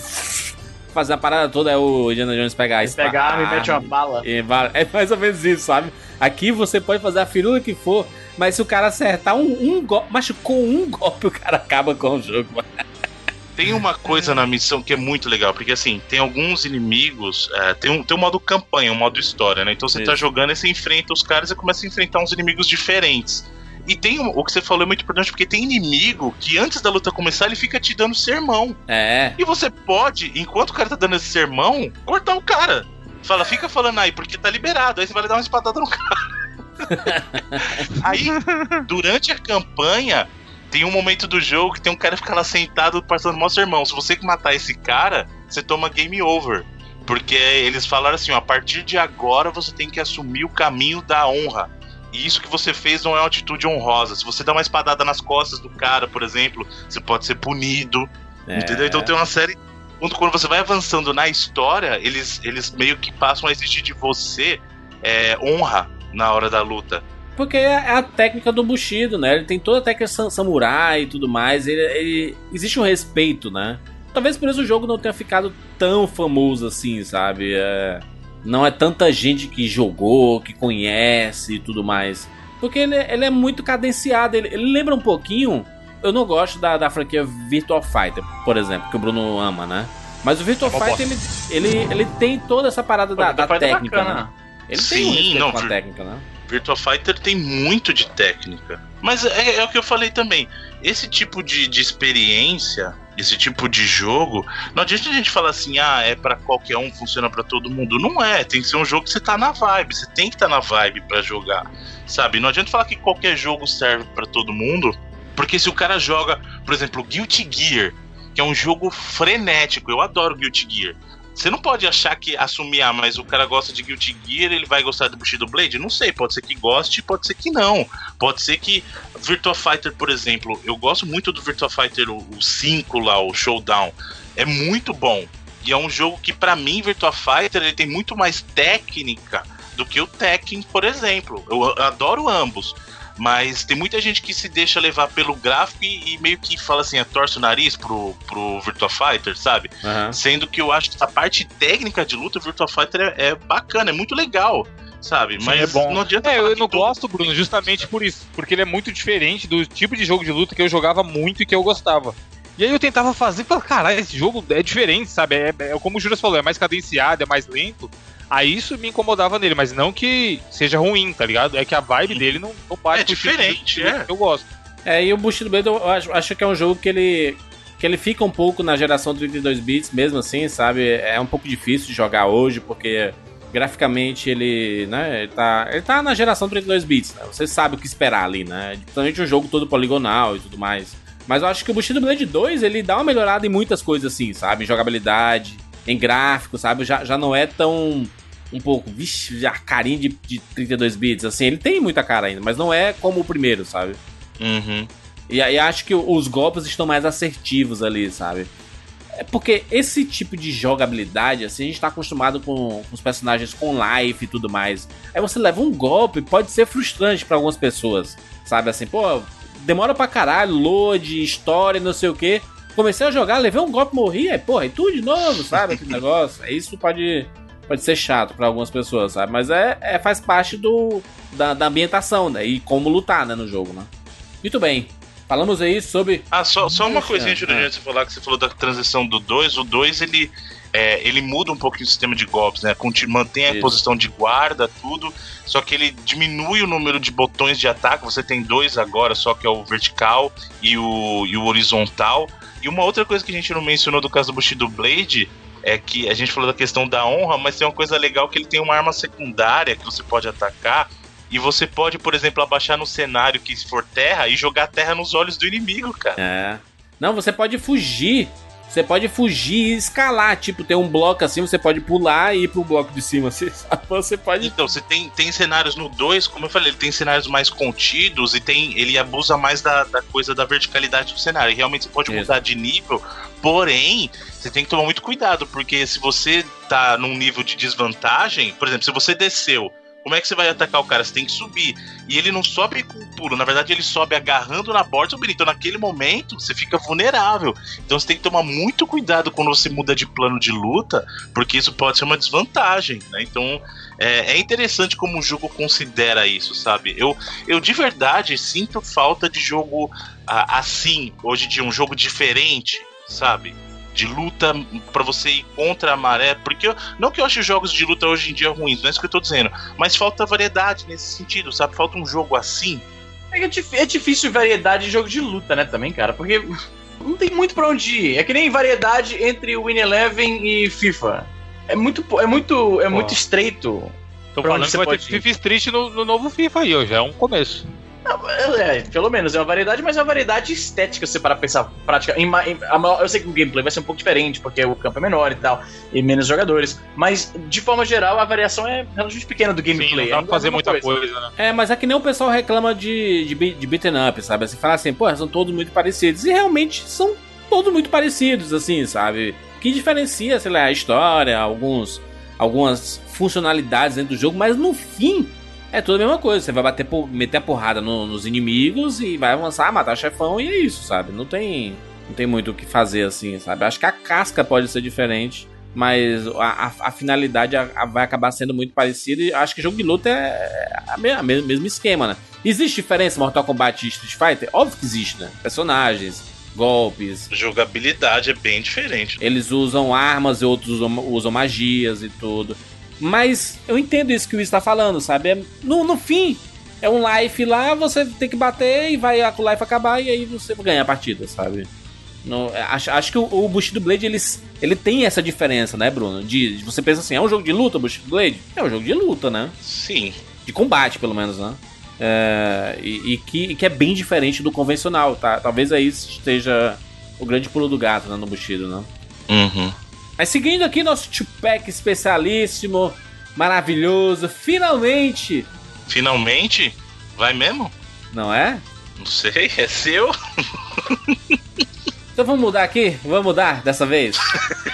Fazer a parada toda é o Indiana Jones pegar a espada. Pegar a arma e mete uma bala. E É mais ou menos isso, sabe? Aqui você pode fazer a firula que for, mas se o cara acertar um, um golpe, mas com um golpe o cara acaba com o jogo. mano. Tem uma coisa na missão que é muito legal, porque assim, tem alguns inimigos, é, tem, um, tem um modo campanha, um modo história, né? Então você tá Isso. jogando e você enfrenta os caras e começa a enfrentar uns inimigos diferentes. E tem o que você falou é muito importante, porque tem inimigo que antes da luta começar ele fica te dando sermão. É. E você pode, enquanto o cara tá dando esse sermão, cortar o cara. Fala, fica falando aí, porque tá liberado. Aí você vai dar uma espadada no cara. aí, durante a campanha, tem um momento do jogo que tem um cara que fica lá sentado passando mó sermão. Se você matar esse cara, você toma game over. Porque eles falaram assim, ó, a partir de agora você tem que assumir o caminho da honra. E isso que você fez não é uma atitude honrosa. Se você dá uma espadada nas costas do cara, por exemplo, você pode ser punido. é. Entendeu? Então tem uma série. Quando, você vai avançando na história, eles, eles meio que passam a exigir de você é, honra na hora da luta. Porque é a técnica do Bushido, né? Ele tem toda a técnica sam- samurai e tudo mais. Ele, ele- existe um respeito, né? Talvez por isso o jogo não tenha ficado tão famoso assim, sabe? É, não é tanta gente que jogou, que conhece e tudo mais. Porque ele, ele é muito cadenciado. Ele, ele lembra um pouquinho. Eu não gosto da, da franquia Virtual Fighter, por exemplo, que o Bruno ama, né? Mas o Virtual É Fighter, ele, ele, ele tem toda essa parada da, da dar técnica, né? bacana. Ele tem um Sim, não, com a técnica, né? Virtua Fighter tem muito de técnica. Mas é, é o que eu falei também. Esse tipo de, de experiência, esse tipo de jogo, não adianta a gente falar assim, ah, é pra qualquer um, funciona pra todo mundo. Não é, tem que ser um jogo que você tá na vibe, você tem que estar na vibe pra jogar, sabe? Não adianta falar que qualquer jogo serve pra todo mundo, porque se o cara joga, por exemplo, Guilty Gear, que é um jogo frenético, eu adoro Guilty Gear. Você não pode achar que assumir, ah, mas o cara gosta de Guilty Gear, ele vai gostar do Bushido Blade? Não sei, pode ser que goste, pode ser que não. Pode ser que Virtua Fighter, por exemplo, eu gosto muito do Virtua Fighter, o 5 lá, o Showdown. É muito bom. E é um jogo que, pra mim, Virtua Fighter, ele tem muito mais técnica do que o Tekken, por exemplo. Eu adoro ambos. Mas tem muita gente que se deixa levar pelo gráfico e, e meio que fala assim, é, torce o nariz pro, pro Virtua Fighter, sabe? Aham. Sendo que eu acho que a parte técnica de luta, o Virtua Fighter é, é bacana, é muito legal, sabe? Sim, Mas é bom. não adianta É, falar eu que não gosto, Bruno, justamente por isso. Porque ele é muito diferente do tipo de jogo de luta que eu jogava muito e que eu gostava. E aí eu tentava fazer e falava, caralho, esse jogo é diferente, sabe? É, é como o Juras falou, é mais cadenciado, é mais lento. Aí isso me incomodava nele, mas não que seja ruim, tá ligado? É que a vibe dele não, não bate É com o tipo diferente, jogo é. que eu gosto. É, e o Bushido Blade eu acho, acho que é um jogo que ele que ele fica um pouco na geração 32 bits mesmo assim, sabe? É um pouco difícil de jogar hoje porque graficamente ele, né, ele tá, ele tá na geração 32 bits, né? Você sabe o que esperar ali, né? Principalmente um jogo todo poligonal e tudo mais. Mas eu acho que o Bushido Blade 2, ele dá uma melhorada em muitas coisas assim, sabe? Em jogabilidade, em gráfico, sabe? Já, já não é tão um pouco, vixe, já carinha de, de 32 bits, assim, ele tem muita cara ainda, mas não é como o primeiro, sabe? Uhum. E aí acho que os golpes estão mais assertivos ali, sabe? É porque esse tipo de jogabilidade, assim, a gente tá acostumado com, com os personagens com life e tudo mais. Aí você leva um golpe, pode ser frustrante pra algumas pessoas, sabe? Assim, pô, demora pra caralho, load, história, não sei o que. Comecei a jogar, levei um golpe, morri, aí, porra, e tudo de novo, sabe? Aquele negócio. É Isso pode, pode ser chato pra algumas pessoas, sabe? Mas é, é faz parte do, da, da ambientação, né? E como lutar, né, no jogo, né? Muito bem. Falamos aí sobre. Ah, só, só uma coisinha, Júlio, antes de você falar que você falou da transição do 2. O 2, ele, é, ele muda um pouquinho o sistema de golpes, né? Mantém a Isso. posição de guarda, tudo. Só que ele diminui o número de botões de ataque. Você tem dois agora, só que é o vertical e o, e o horizontal. E uma outra coisa que a gente não mencionou do caso do Bushido Blade é que a gente falou da questão da honra, mas tem uma coisa legal que ele tem uma arma secundária que você pode atacar. E você pode, por exemplo, abaixar no cenário que for terra e jogar terra nos olhos do inimigo, cara. É. Não, você pode fugir. Você pode fugir e escalar. Tipo, tem um bloco assim, você pode pular e ir pro bloco de cima. Você, pode. Então, você tem, tem cenários no 2, como eu falei, ele tem cenários mais contidos e tem ele abusa mais da, da coisa da verticalidade do cenário. E realmente você pode Isso. mudar de nível, porém, você tem que tomar muito cuidado, porque se você tá num nível de desvantagem, por exemplo, se você desceu Como é que você vai atacar o cara? Você tem que subir. E ele não sobe com pulo, na verdade ele sobe agarrando na borda do Então naquele momento você fica vulnerável. Então você tem que tomar muito cuidado quando você muda de plano de luta, porque isso pode ser uma desvantagem, né? Então é, é interessante como o jogo considera isso, sabe? Eu, eu de verdade sinto falta de jogo ah, assim, hoje de um jogo diferente, sabe? De luta para você ir contra a maré, porque eu, não que eu ache jogos de luta hoje em dia ruins, não é isso que eu tô dizendo, mas falta variedade nesse sentido, sabe? Falta um jogo assim. É, que é é difícil variedade de jogo de luta, né, também, cara, porque não tem muito pra onde ir. É que nem variedade entre o Win Eleven e FIFA. É muito, é muito, é muito estreito. Tô falando que você vai ter ir? FIFA Street no, no novo FIFA aí, ó, já é um começo. Não, É, pelo menos é uma variedade, mas é uma variedade estética, se você parar pra pensar prática. Em em- maior- eu sei que o gameplay vai ser um pouco diferente, porque o campo é menor e tal, e menos jogadores. Mas, de forma geral, a variação é relativamente pequena do Sim, gameplay. não dá é pra fazer a mesma muita coisa, né? É, mas é que nem o pessoal reclama de, de, de beaten up, sabe? Assim, fala assim, pô, são todos muito parecidos. E realmente são todos muito parecidos, assim, sabe? O que diferencia, sei lá, a história, alguns, algumas funcionalidades dentro do jogo, mas no fim é tudo a mesma coisa. Você vai bater meter a porrada no- nos inimigos e vai avançar, matar chefão e é isso, sabe? Não tem, não tem muito o que fazer assim, sabe? Acho que a casca pode ser diferente. Mas a, a- a finalidade a- a- vai acabar sendo muito parecida. E acho que jogo de luta é a me- a me- mesmo esquema, né? Existe diferença Mortal Kombat e Street Fighter? Óbvio que existe, né? Personagens, golpes. Jogabilidade é bem diferente. Eles usam armas e outros usam, usam magias e tudo. Mas eu entendo isso que o Will está falando, sabe? É- no, no fim, é um life lá, você tem que bater e vai a life acabar e aí você ganha a partida, sabe? No- acho, acho que o, o Bushido Blade ele, ele tem essa diferença, né, Bruno? De, de você pensa assim, é um jogo de luta, o Bushido Blade? É um jogo de luta, né? Sim. de combate, pelo menos, né? É, e, e que, e que é bem diferente do convencional, tá? Talvez aí esteja o grande pulo do gato né, no Bushido, né? Uhum. Mas seguindo aqui nosso Tupac especialíssimo, maravilhoso, finalmente, Finalmente? Vai mesmo? não é? Não sei, é seu? Então vamos mudar aqui? Vamos mudar dessa vez?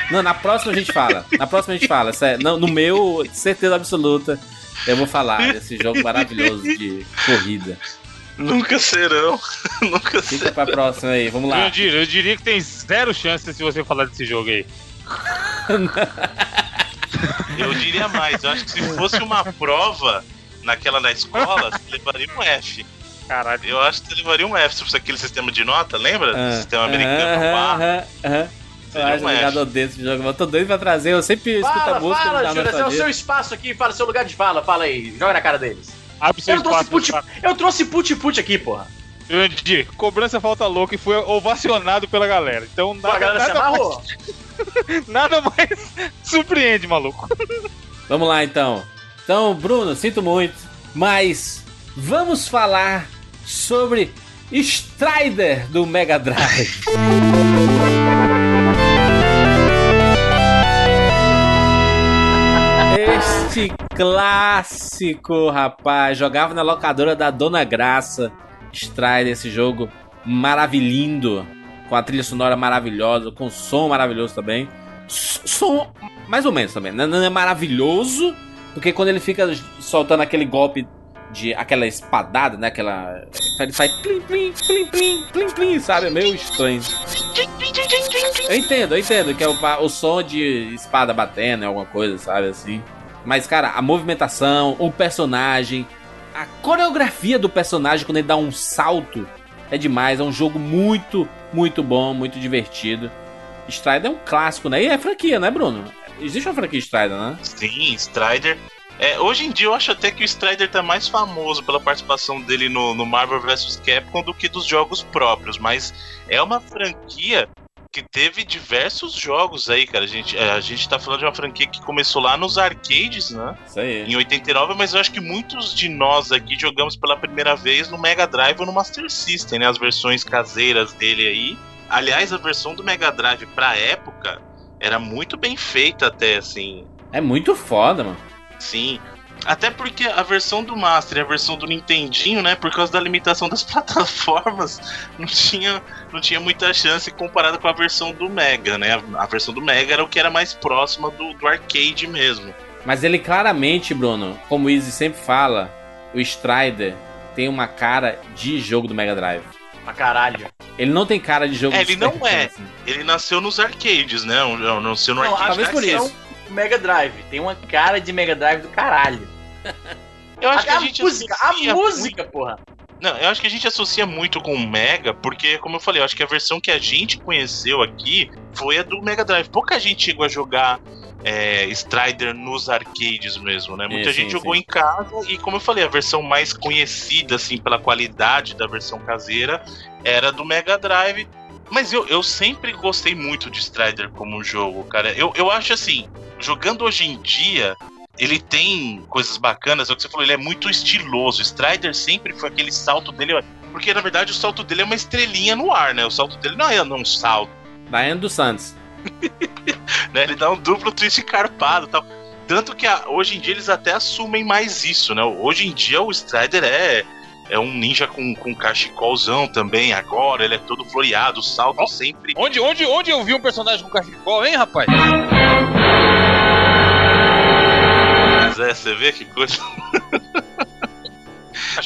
Não, na próxima a gente fala. Na próxima a gente fala. Não, no meu, certeza absoluta, eu vou falar desse jogo maravilhoso de corrida. Nunca serão. Nunca Fica serão. pra próxima aí, vamos lá. Eu, diria, eu diria que tem zero chance se você falar desse jogo aí. Eu diria mais. Eu acho que se fosse uma prova naquela da escola, você levaria um F. Caralho. Eu acho que você levaria um F se fosse aquele sistema de nota, lembra? Ah, sistema americano. aham. Eu Seria acho um F. jogador desse jogo. Eu tô doido pra trazer. Eu sempre escuto a Fala, música fala, Júlia, esse é o seu espaço aqui, fala seu lugar de fala, fala aí, joga na cara deles. Abre seu Eu trouxe espaço. put, pra- eu trouxe put put aqui, porra. Jurandir, cobrança falta louca e foi ovacionado pela galera. Então Pô, a nada, galera se nada, amarrou. nada mais surpreende, maluco. Vamos lá então. Então, Bruno, sinto muito, mas vamos falar sobre Strider do Mega Drive. Este clássico, rapaz, jogava na locadora da Dona Graça. Strider, esse jogo maravilhindo, com a trilha sonora maravilhosa, com som maravilhoso também. Som mais ou menos também. Não não é maravilhoso, porque quando ele fica soltando aquele golpe de aquela espadada, né? Aquela. Ele faz plim, plim, plim, plim, plim, plim, sabe? É meio estranho. Eu entendo, eu entendo que é o, o som de espada batendo, é alguma coisa, sabe? Assim. Mas, cara, a movimentação, o personagem, a coreografia do personagem quando ele dá um salto é demais. É um jogo muito, muito bom, muito divertido. Strider é um clássico, né? E é franquia, né, Bruno? Existe uma franquia Strider, né? Sim, Strider. É, hoje em dia eu acho até que o Strider tá mais famoso pela participação dele no, no Marvel vs Capcom do que dos jogos próprios, mas é uma franquia que teve diversos jogos aí, cara. A gente, é, a gente tá falando de uma franquia que começou lá nos arcades, né? Isso aí. Em 89, mas eu acho que muitos de nós aqui jogamos pela primeira vez no Mega Drive ou no Master System, né? As versões caseiras dele aí. Aliás, a versão do Mega Drive pra época era muito bem feita até, assim. É muito foda, mano. Sim. Até porque a versão do Master e a versão do Nintendinho, né, por causa da limitação das plataformas, não tinha, não tinha muita chance comparada com a versão do Mega, né? A, a versão do Mega era o que era mais próxima do, do arcade mesmo. Mas ele claramente, Bruno, como o Easy sempre fala, o Strider tem uma cara de jogo do Mega Drive. Pra caralho. Ele não tem cara de jogo É, do ele não é. Assim. Ele nasceu nos arcades, né? Não, nasceu no Não, arcade. talvez por da isso. Mega Drive tem uma cara de Mega Drive do caralho. Eu acho Até que a, a, gente música, a música, porra. Não, eu acho que a gente associa muito com o Mega, porque, como eu falei, eu acho que a versão que a gente conheceu aqui foi a do Mega Drive. Pouca gente chegou a jogar é, Strider nos arcades mesmo, né? Muita É, sim, gente jogou sim. em casa e, como eu falei, a versão mais conhecida, assim, pela qualidade da versão caseira era do Mega Drive. Mas eu, eu sempre gostei muito de Strider como jogo, cara. Eu, eu acho assim, jogando hoje em dia, ele tem coisas bacanas, é o que você falou, ele é muito estiloso. O Strider sempre foi aquele salto dele. Porque na verdade o salto dele é uma estrelinha no ar, né? O salto dele não é um salto, Daiane dos Santos. né? Ele dá um duplo twist carpado e tal. Tanto que a- hoje em dia eles até assumem mais isso, né? Hoje em dia o Strider é, é um ninja com, com cachecolzão também. Agora ele é todo floreado, o salto sempre. Onde, onde, onde eu vi um personagem com cachecol, hein, rapaz? Mas é, você vê que coisa.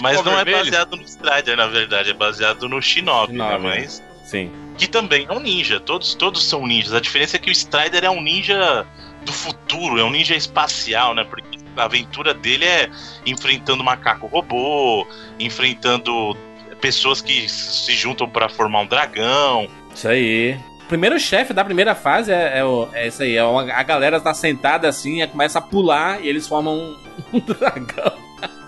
Mas não é vermelho? baseado no Strider, na verdade, é baseado no Shinobi, né? Shinobi, Mas. Sim. que também é um ninja. Todos, todos são ninjas. A diferença é que o Strider é um ninja do futuro, é um ninja espacial, né? Porque a aventura dele é enfrentando macaco robô, enfrentando pessoas que se juntam pra formar um dragão. Isso aí. O primeiro chefe da primeira fase é, é, o- é isso aí. É uma- a galera tá sentada assim, e começa a pular e eles formam um, um dragão.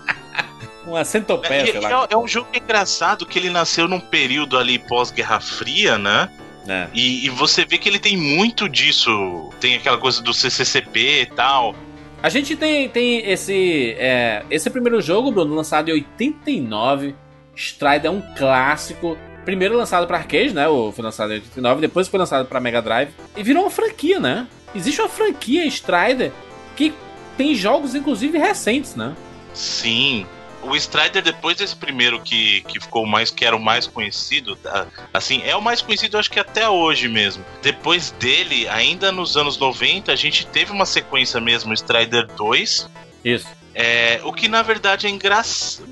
uma É, centopeia, e- sei e lá. é, é um jogo engraçado que ele nasceu num período ali pós-Guerra Fria, né? É. E, e você vê que ele tem muito disso. Tem aquela coisa do CCCP e tal. A gente tem, tem esse. é, esse primeiro jogo, Bruno, lançado em 89. Strider é um clássico. Primeiro lançado pra arcade, né? O foi lançado em 89, depois foi lançado pra Mega Drive. E virou uma franquia, né? Existe uma franquia Strider que tem jogos, inclusive, recentes, né? Sim. O Strider, depois desse primeiro que, que ficou mais, que era o mais conhecido, tá? assim, é o mais conhecido, acho que até hoje mesmo. Depois dele, ainda nos anos 90, a gente teve uma sequência mesmo, Strider 2. Isso. É, o que na verdade é engra...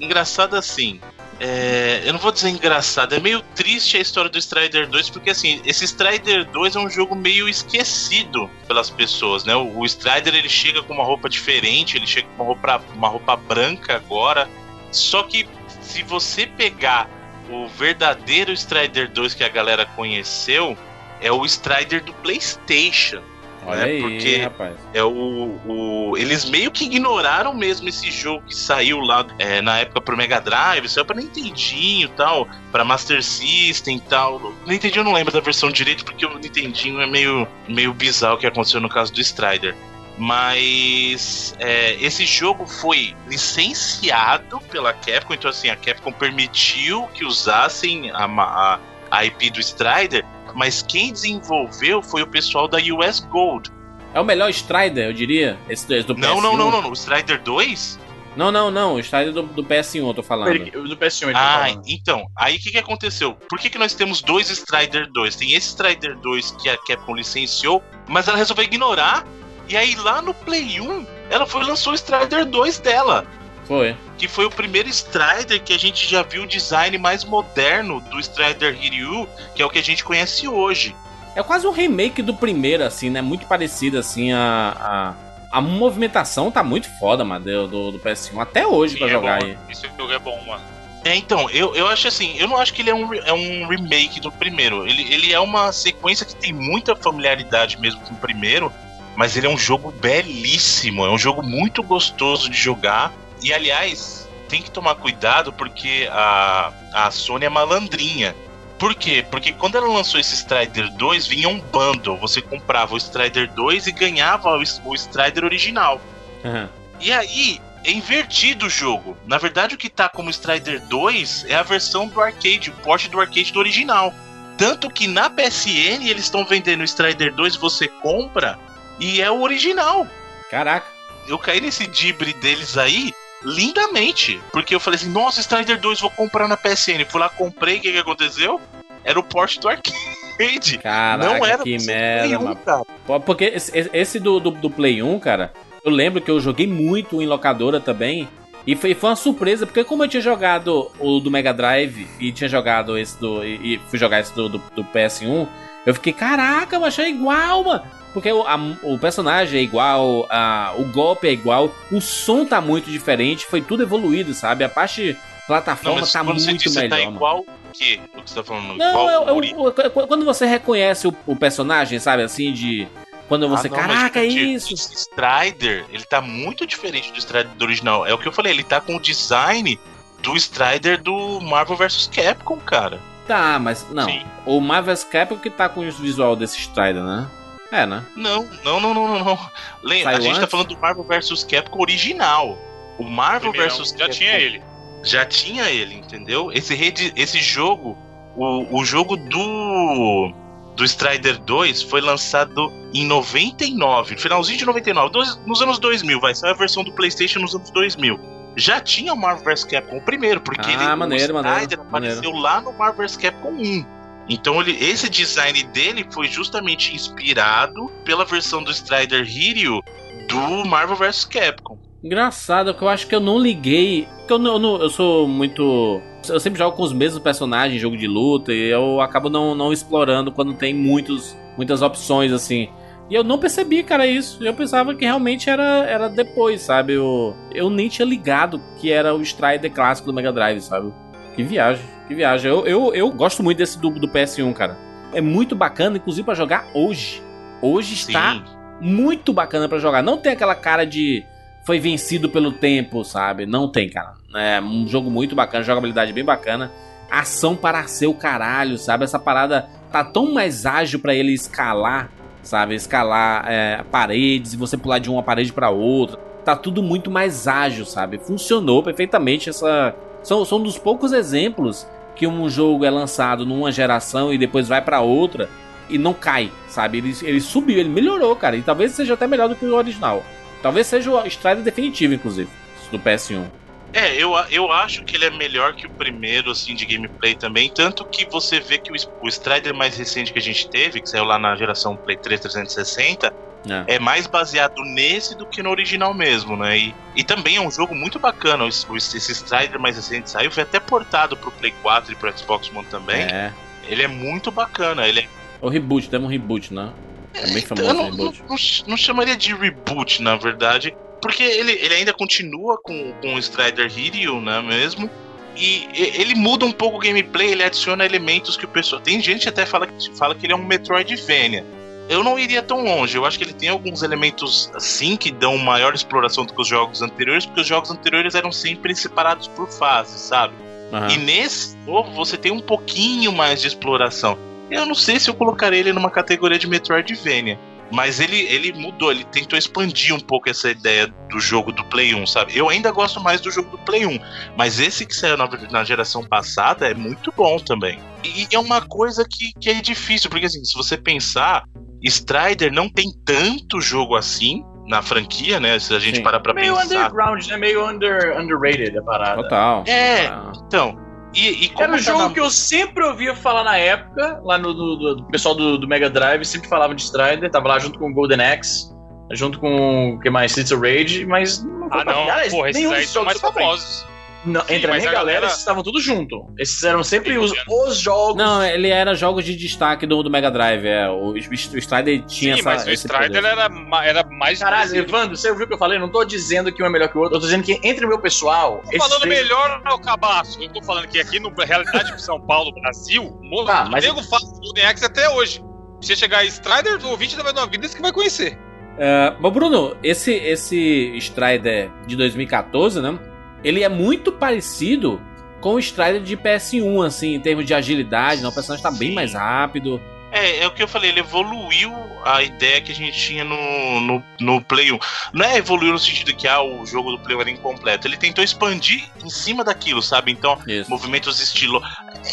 engraçado assim. É, eu não vou dizer engraçado, é meio triste a história do Strider 2, porque assim, esse Strider 2 é um jogo meio esquecido pelas pessoas, né? O, o Strider ele chega com uma roupa diferente, ele chega com uma roupa, uma roupa branca agora. Só que se você pegar o verdadeiro Strider 2 que a galera conheceu, é o Strider do PlayStation. Olha É, aí, porque- rapaz. É o, o- Eles meio que ignoraram mesmo esse jogo que saiu lá é, na época pro Mega Drive, saiu pra Nintendinho e tal, pra Master System e tal. Nintendinho eu não lembro da versão direito, porque o Nintendinho é meio, meio bizarro o que aconteceu no caso do Strider. Mas é, esse jogo foi licenciado pela Capcom, então assim, a Capcom permitiu que usassem a, a, a IP do Strider, mas quem desenvolveu foi o pessoal da US Gold. É o melhor Strider, eu diria. Esse do, esse do Não, PS1. não, não, não, não. O Strider 2? Não, não, não. O Strider do, do PS1 eu tô falando. Do PS1 ele tá Ah, falando. então. Aí o que, que aconteceu? Por que, que nós temos dois Strider 2? Tem esse Strider 2 que a Capcom licenciou, mas ela resolveu ignorar. E aí lá no Play 1, ela foi e lançou o Strider 2 dela. Foi. Que foi o primeiro Strider que a gente já viu o design mais moderno do Strider Hiryu, que é o que a gente conhece hoje. É quase um remake do primeiro, assim, né? Muito parecido, assim, a. a... A movimentação tá muito foda, mano, do, do, do PS1. Até hoje pra Sim, é jogar bom, aí. Esse jogo é bom, mano. É, então, eu, eu acho assim, eu não acho que ele é um, é um remake do primeiro. Ele, ele é uma sequência que tem muita familiaridade mesmo com o primeiro, mas ele é um jogo belíssimo, é um jogo muito gostoso de jogar. E aliás, tem que tomar cuidado porque a, a Sony é malandrinha. Por quê? Porque quando ela lançou esse Strider 2, vinha um bundle. Você comprava o Strider 2 e ganhava o, o Strider original. Aham. E aí, é invertido o jogo. Na verdade, o que tá como Strider 2 é a versão do arcade, o porte do arcade do original. Tanto que na PSN eles estão vendendo o Strider 2, você compra e é o original. Caraca. Eu caí nesse dibre deles aí lindamente. Porque eu falei assim: nossa, Strider 2 vou comprar na PSN. Fui lá, comprei, o que, que aconteceu? Era o porte do arcade. Caraca, Não era que merda, Play 1, mano. cara. Porque esse, esse do, do, do Play 1, cara, Eu lembro que eu joguei muito em locadora também. E foi, foi uma surpresa, porque como eu tinha jogado o do Mega Drive e tinha jogado esse do. E, e fui jogar esse do, do, do PS1, eu fiquei, caraca, mas é igual, mano. Porque o, a- o personagem é igual, a, o golpe é igual, o som tá muito diferente, foi tudo evoluído, sabe? A parte Não, plataforma mas tá quando você muito diz que melhor, tá igual o quê? O que você tá falando? Não, igual o Ori- o- o- quando você reconhece o, o personagem, sabe? Assim, de. Quando você. Ah, não, mas, caraca, é gente, isso! Esse Strider, ele tá muito diferente do Strider do original. É o que eu falei, ele tá com o design do Strider do Marvel vs Capcom, cara. Tá, mas não. Sim. O Marvel's Capcom que tá com o visual desse Strider, né? É, né? Não, não, não, não, não. não. Lembra, a Saiu gente tá antes? falando do Marvel vs Capcom original. O Marvel Primeirão, vs já Capcom tinha ele. já tinha ele, entendeu? Esse, rede, esse jogo, o, o jogo do do Strider 2 foi lançado em 99, no finalzinho de 99, dois- nos anos 2000, vai ser a versão do PlayStation nos anos 2000. Já tinha o Marvel vs Capcom o primeiro, porque Ah, ele, maneiro, o Strider maneiro, apareceu lá no Marvel vs Capcom 1. Então ele, esse design dele foi justamente inspirado pela versão do Strider Hiryu do Marvel vs Capcom. Engraçado, porque eu acho que eu não liguei. Porque eu, não, eu, não- eu sou muito. Eu sempre jogo com os mesmos personagens em jogo de luta e eu acabo não, não explorando quando tem muitos, muitas opções assim. E eu não percebi, cara, isso. Eu pensava que realmente era, era depois, sabe? Eu, eu nem tinha ligado que era o Strider clássico do Mega Drive, sabe? Que viagem, que viagem. Eu, eu, eu gosto muito desse do, do PS1, cara. É muito bacana, inclusive pra jogar hoje. Hoje está Sim. muito bacana pra jogar. Não tem aquela cara de foi vencido pelo tempo, sabe? Não tem, cara. É um jogo muito bacana, jogabilidade bem bacana. Ação para ser o caralho, sabe? Essa parada tá tão mais ágil pra ele escalar, sabe? Escalar é, paredes e você pular de uma parede pra outra. Tá tudo muito mais ágil, sabe? Funcionou perfeitamente essa. São, são um dos poucos exemplos que um jogo é lançado numa geração e depois vai pra outra e não cai, sabe? Ele, ele subiu, ele melhorou, cara. E talvez seja até melhor do que o original. Talvez seja o Strider definitivo, inclusive, do PS1. É, eu, eu acho que ele é melhor que o primeiro, assim, de gameplay também. Tanto que você vê que o, o Strider mais recente que a gente teve, que saiu lá na geração Play 3 360, É. é mais baseado nesse do que no original mesmo, né? E, e também é um jogo muito bacana. Esse, esse Strider mais recente saiu, foi até portado pro Play 4 e pro Xbox One também. É. Ele é muito bacana. Ele é O reboot, demos um reboot, né? É bem famoso eu o não, não, reboot. não, não chamaria de reboot, na verdade, porque ele, ele ainda continua com, com o Strider Hiryu, né, mesmo. E ele muda um pouco o gameplay, ele adiciona elementos que o pessoal. Tem gente que até fala que, fala que ele é um Metroidvania. Eu não iria tão longe, eu acho que ele tem alguns elementos assim que dão maior exploração do que os jogos anteriores, porque os jogos anteriores eram sempre separados por fases, sabe? Aham. E nesse novo você tem um pouquinho mais de exploração. Eu não sei se eu colocaria ele numa categoria de Metroidvania. Mas ele, ele mudou, ele tentou expandir um pouco essa ideia do jogo do Play 1, sabe? Eu ainda gosto mais do jogo do Play 1, mas esse que saiu na, na geração passada é muito bom também. E é uma coisa que, que é difícil, porque assim, se você pensar, Strider não tem tanto jogo assim na franquia, né? Se a gente Sim. parar pra Meio pensar. underground, né? Meio under, underrated a parada. Total. É. total. Então, e, e como Era um jogo na- que eu sempre ouvia falar na época, lá no, do, do- do pessoal do, do Mega Drive, sempre falava de Strider, tava lá junto com o Golden Axe, junto com o que mais? Streets of Rage, mas não Ah, pra- não. Porra, esses aí são mais famosos. Não, Sim, entre a minha a galera, galera- esses estavam tudo junto. Esses eram sempre os, os jogos. Não, ele era jogos de destaque do, do Mega Drive. É. O, o Strider tinha Sim, essa. mas o Strider era, era mais Caralho. Evandro, você ouviu o que eu falei? Não tô dizendo que um é melhor que o outro, eu tô dizendo que entre o meu pessoal. Tô falando três- melhor ao cabaço. Eu tô falando que aqui no realidade de São Paulo, Brasil, Ah, o mas- nego fala do Golden Axe até hoje. Se você chegar a Strider, o ouvinte da Nova Vida, esse que vai conhecer. É, mas Bruno, esse, esse Strider de 2014, né? Ele é muito parecido com o Strider de PS1, assim, em termos de agilidade. Né? O personagem tá bem mais rápido. É, é o que eu falei, ele evoluiu a ideia que a gente tinha no, no, no Play 1. Não é evoluiu no sentido que ah, o jogo do Play 1 era incompleto. Ele tentou expandir em cima daquilo, sabe? Então, Isso. movimentos estilo.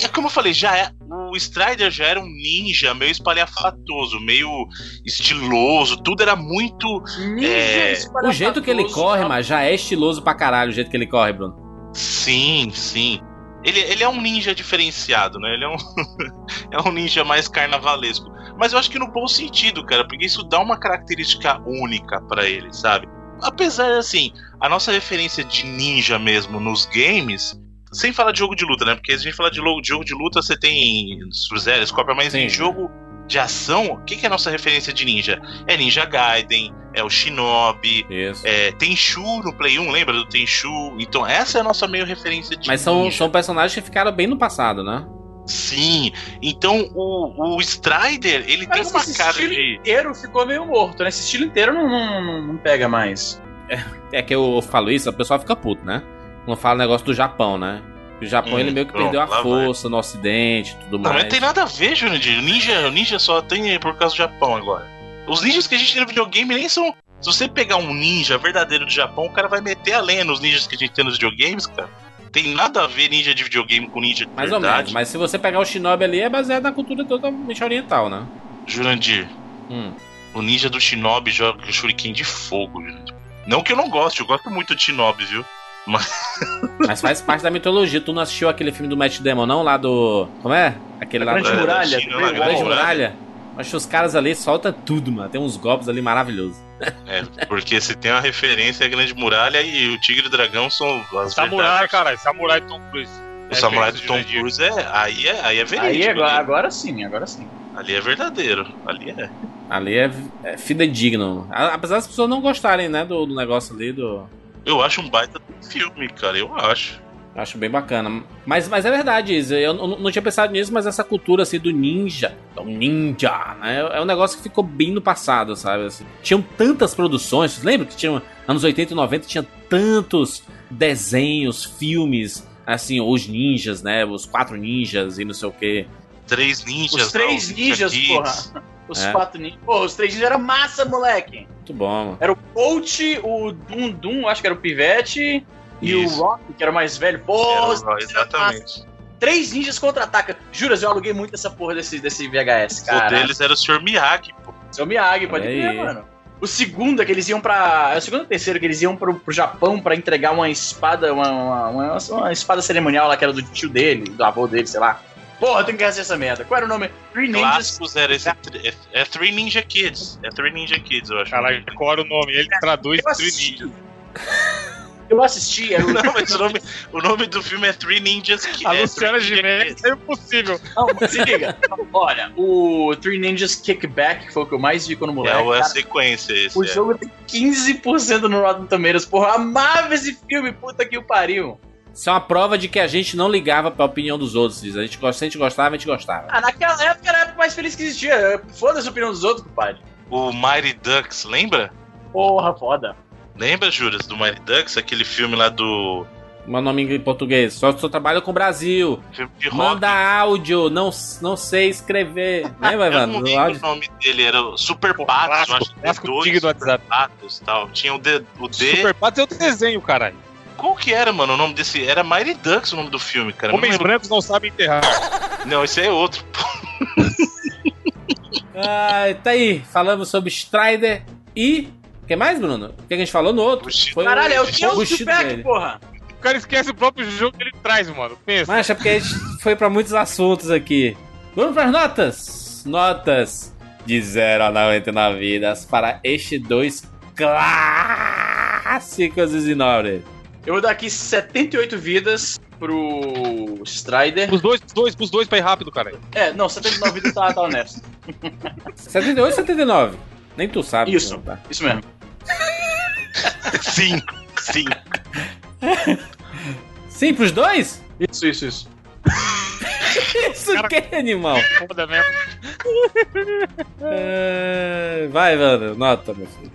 É como eu falei, já é. O Strider já era um ninja meio espalhafatoso, meio estiloso, tudo era muito. Ninja É, O jeito que ele corre, mas já é estiloso pra caralho o jeito que ele corre, Bruno. Sim, sim. Ele, ele é um ninja diferenciado, né? Ele é um, é um ninja mais carnavalesco. Mas eu acho que no bom sentido, cara, porque isso dá uma característica única pra ele, sabe? apesar assim, a nossa referência de ninja mesmo nos games, sem falar de jogo de luta, né? Porque se a gente falar de jogo de, jogo de luta, você tem Sub-Zero, Scorpion, mas Sim. em jogo de ação, o que, que é a nossa referência de ninja? É Ninja Gaiden, é o Shinobi, Isso. é Tenchu no Play 1, lembra do Tenchu? Então essa é a nossa meio referência de Mas são, ninja. são personagens que ficaram bem no passado, né? Sim, então o, o Strider, ele Parece tem uma esse cara estilo de... inteiro ficou meio morto, né? Esse estilo inteiro não, não, não- não pega mais. É que eu falo isso, a pessoa fica puto, né? Quando fala negócio do Japão, né? O Japão Hum, ele meio que pronto, perdeu a lá vai. força no ocidente e tudo Não, mais. não tem nada a ver, Jurandir. O ninja, o ninja só tem por causa do Japão agora. Os ninjas que a gente tem no videogame nem são. Se você pegar um ninja verdadeiro do Japão, o cara vai meter a lenha nos ninjas que a gente tem nos videogames, cara. Tem nada a ver ninja de videogame com ninja de Mais ou verdade. menos, mas se você pegar o Shinobi ali, é baseado na cultura totalmente oriental, né? Jurandir, Hum. o ninja do Shinobi joga shuriken de fogo, Jurandir. Não que eu não goste, eu gosto muito de Shinobi, viu? Mas faz parte da mitologia. Tu não assistiu aquele filme do Matt Damon, não? Lá do. Como é? Aquele lá Grande do. Muralha, China, Grande Grande Muralha. Muralha. Acho que os caras ali soltam tudo, mano. Tem uns golpes ali maravilhosos. É, porque se tem uma referência à Grande Muralha e o Tigre e o Dragão são as Samurai, verdades. caralho. Samurai Tom Cruise. O Samurai do Tom. Cruise é. Aí é, aí é verídico. Aí agora, ali, agora sim, agora sim. ali é verdadeiro. Ali é. Ali é, é fidedigno. Apesar das pessoas não gostarem, né? Do, do negócio ali, do. Eu acho um baita filme, cara. Eu acho. Acho bem bacana. Mas, mas é verdade, Isa. Eu não, tinha pensado nisso, mas essa cultura assim do ninja, do ninja, né? É um negócio que ficou bem no passado, sabe? Assim, tinham tantas produções. Vocês lembram que tinham anos 80 e 90 tinha tantos desenhos, filmes, assim, os ninjas, né? Os quatro ninjas e não sei o quê. Três ninjas. Os três não, ninjas, Kids. porra. Os É. quatro ninjas. Pô, os três ninjas eram massa, moleque. Muito bom, mano. Era o Coach, o Dum Dum, acho que era o Pivete, e Isso. o Rock, que era o mais velho. Pô, Era- exatamente. Três ninjas contra-ataca. Juras, eu aluguei muito essa porra desse, desse VHS, O cara. deles era o Sr. Miyagi, pô. Seu Miyagi, pode crer, mano. O segundo é que eles iam pra. É o segundo ou terceiro que eles iam pro, pro Japão pra entregar uma espada, uma, uma, uma- uma espada cerimonial lá que era do tio dele, do avô dele, sei lá. Porra, eu tenho que fazer essa merda. Qual era o nome? Three Ninjas. Clássicos era esse. É, é Three Ninja Kids. É Three Ninja Kids, eu acho. Caralho, decora o nome. Ele traduz Eu Three. Ninjas. Eu assisti, era o. Não, mas o nome, o nome do filme é Three Ninjas Kids. A é Luciana Ninja Gimenez é impossível. Não, mas se liga. Olha, o Three Ninjas Kickback, que foi o que eu mais vi quando moleque. É o- é a cara, sequência esse. o é. jogo tem 15% no Rotten Tomatoes. Porra, eu amava esse filme, puta que o pariu. Isso é uma prova de que a gente não ligava pra opinião dos outros. Isa. A gente, gosta- se a gente gostava, a gente gostava. Ah, naquela época era a época mais feliz que existia. Foda-se a opinião dos outros, compadre. O Mighty Ducks, lembra? Porra, foda. Lembra, Juras, do Mighty Ducks? Aquele filme lá do. Meu nome em português. Só, só trabalho com o Brasil. Filme de rock. Manda áudio, não, não sei escrever. Lembra, Eu não Evandro? Do lembro áudio? o nome dele, era o Super Patos, clássico, acho que D2, tigre do Super WhatsApp. Patos tal. Tinha o D. O D. Super Patos é o desenho, caralho. Qual que era, mano, o nome desse? Era Mighty Ducks o nome do filme, cara. Não, Homens lembro. brancos não sabem enterrar. não esse é outro. Ah, tá aí. Falamos sobre Strider e. O que mais, Bruno? O que a gente falou no outro? Foi Caralho, é o Bushido Pack, porra. O cara esquece o próprio jogo que ele traz, mano. Pensa. Mas é porque a gente foi pra muitos assuntos aqui. Vamos pras notas. Notas de 0 a 99 vidas para estes dois clássicos Isinore. Eu vou dar aqui 78 vidas pro Strider. Pros dois, pros dois, pros dois pra ir rápido, cara. É, não, 79 vidas tá, tá honesto. 78 ou 79? Nem tu sabe. Isso. Tá? Isso mesmo. Sim, sim. Sim, pros dois? Isso, isso, isso. Isso que é animal. Foda mesmo. É, Vai, Evandro, nota, meu filho.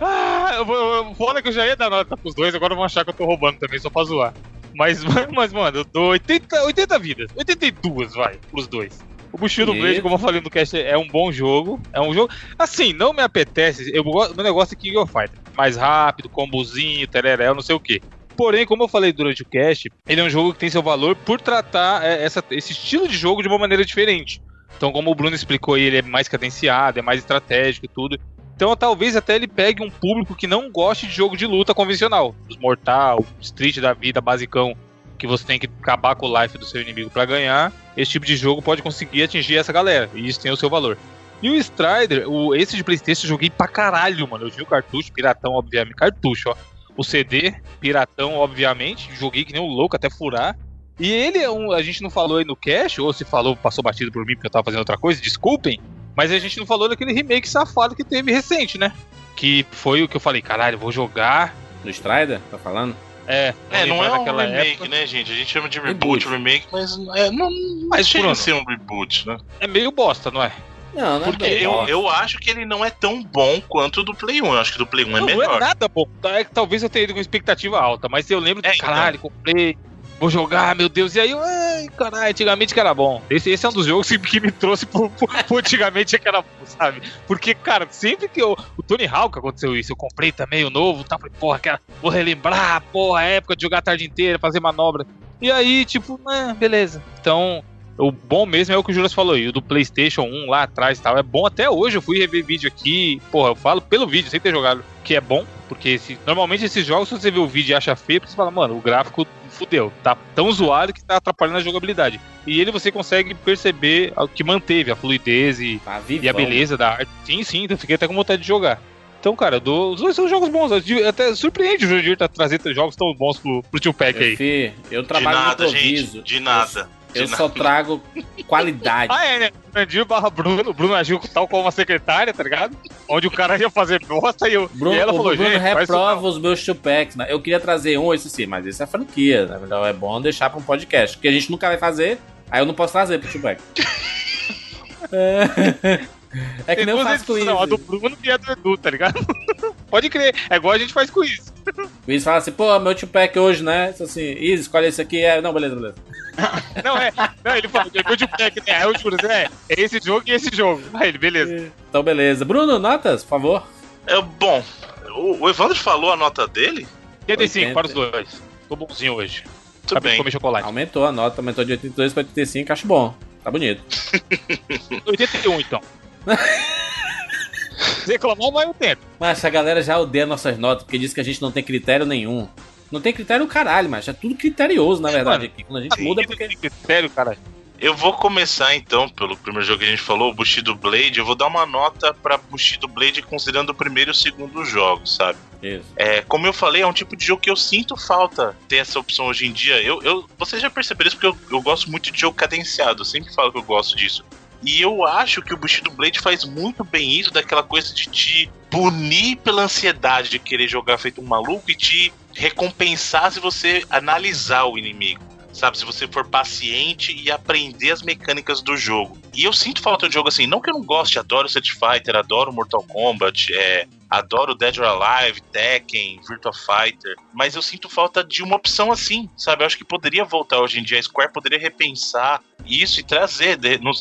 Ah, eu vou, eu- foda que eu já ia dar nota pros dois, agora vão achar que eu tô roubando também, só pra zoar. Mas, mas mano, eu dou 80, 80 vidas. 82, vai, pros dois. O Bushido Eita. Blade, como eu falei no cast, é um bom jogo. É um jogo. Assim, não me apetece. Eu, gosto- meu negócio é King of Fighter. Mais rápido, combozinho, tereréu, não sei o que. Porém, como eu falei durante o cast, ele é um jogo que tem seu valor por tratar é, essa- esse estilo de jogo de uma maneira diferente. Então, como o Bruno explicou aí, ele é mais cadenciado, é mais estratégico e tudo. Então, talvez até ele pegue um público que não goste de jogo de luta convencional. Os Mortal, Street da vida, basicão, que você tem que acabar com o life do seu inimigo pra ganhar. Esse tipo de jogo pode conseguir atingir essa galera. E isso tem o seu valor. E o Strider, o, esse de Playstation eu joguei pra caralho, mano. Eu vi o cartucho, piratão, obviamente. Cartucho, ó. O CD, piratão, obviamente. Joguei que nem um louco até furar. E ele é um. A gente não falou aí no cash, ou se falou, passou batido por mim porque eu tava fazendo outra coisa, desculpem. Mas a gente não falou daquele remake safado que teve recente, né? Que foi o que eu falei, caralho, vou jogar. No Strider, tá falando? É, É, não é um remake, época. né, gente? A gente chama de reboot, Reboot. remake, mas é, não, Mas, chega a ser um reboot, né? É meio bosta, não é? Não, não Porque é eu, bosta. eu acho que ele não é tão bom quanto o do Play 1. Eu acho que o do Play 1 é não, não é melhor. nada bom. Tá, é que talvez eu tenha ido com expectativa alta, mas eu lembro É, então. caralho, comprei, vou jogar, meu Deus. E aí, ai, caralho, antigamente que era bom. Esse, esse é um dos jogos que, me trouxe pro, pro, pro antigamente que era bom, sabe? Porque, cara, sempre que eu. O Tony Hawk aconteceu isso, eu comprei também o novo, tá? Falei, porra, cara, vou relembrar, porra, a época de jogar a tarde inteira, fazer manobra. E aí, tipo, ah, beleza. Então. O bom mesmo é o que o Juras falou aí, o do PlayStation 1 lá atrás e tal. É bom até hoje. Eu fui rever vídeo aqui. Porra, eu falo pelo vídeo, sem ter jogado, que é bom. Porque esse- normalmente esses jogos, se você vê o vídeo e acha feio, você fala, mano, o gráfico fudeu. Tá tão zoado que tá atrapalhando a jogabilidade. E ele você consegue perceber o que manteve a fluidez e, Tá vivão. e a beleza da arte. Sim, sim, eu fiquei até com vontade de jogar. Então, cara, dou- os dois são jogos bons. Eu- Até surpreende o Jurandir tá trazendo jogos tão bons pro, pro Tio Pack Eu, aí. fi, eu De trabalho nada, no improviso. gente. De nada. Eu, só trago qualidade. Ah, é, né? Jurandir barra Bruno. Bruno agiu tal como uma secretária, tá ligado? Onde o cara ia fazer bosta e, eu, Bruno, e ela o falou, Bruno gente, isso reprova os meus chupacks. né? Eu queria trazer um, esse sim, mas esse é franquia. Na verdade, é bom deixar pra um podcast. Porque a gente nunca vai fazer, aí eu não posso trazer pro chupac. é, é que Tem nem eu faço com edições, não, a isso. do Bruno e a do Edu, tá ligado? Pode crer, é igual a gente faz com isso. O Luiz fala assim, pô, meu chupac hoje, né? Isso assim, Isa, escolhe esse aqui. É, não, beleza, beleza. Não, é. Não, ele falou, eu de pack, né? Aí eu juro, é, é esse jogo e esse jogo. Aí ele, beleza. Então, beleza. Bruno, notas, por favor. É, bom, o, o Evandro falou a nota dele? 85 80. para os dois. Tô bonzinho hoje. Tudo Acabei de bem. comer chocolate. Aumentou a nota, aumentou de 82 pra 85, acho bom. Tá bonito. 81, então. Reclamar, vai o tempo. Mas a galera já odeia nossas notas, porque diz que a gente não tem critério nenhum. Não tem critério caralho, mas é tudo criterioso, na verdade, aqui. Quando a gente muda é porque. Sério, cara. Eu vou começar então pelo primeiro jogo que a gente falou, o Bushido Blade. Eu vou dar uma nota pra Bushido Blade considerando o primeiro e o segundo jogo, sabe? Isso. É, como eu falei, é um tipo de jogo que eu sinto falta ter essa opção hoje em dia. Eu, eu, vocês já perceberam isso porque eu, eu gosto muito de jogo cadenciado. Eu sempre falo que eu gosto disso. E eu acho que o Bushido Blade faz muito bem isso, daquela coisa de te punir pela ansiedade de querer jogar feito um maluco e te recompensar se você analisar o inimigo. Sabe, se você for paciente e aprender as mecânicas do jogo. E eu sinto falta de jogo assim, não que eu não goste, adoro Street Fighter, adoro Mortal Kombat, é, adoro Dead or Alive, Tekken, Virtua Fighter, mas eu sinto falta de uma opção assim, sabe? Eu acho que poderia voltar hoje em dia, a Square poderia repensar isso e trazer.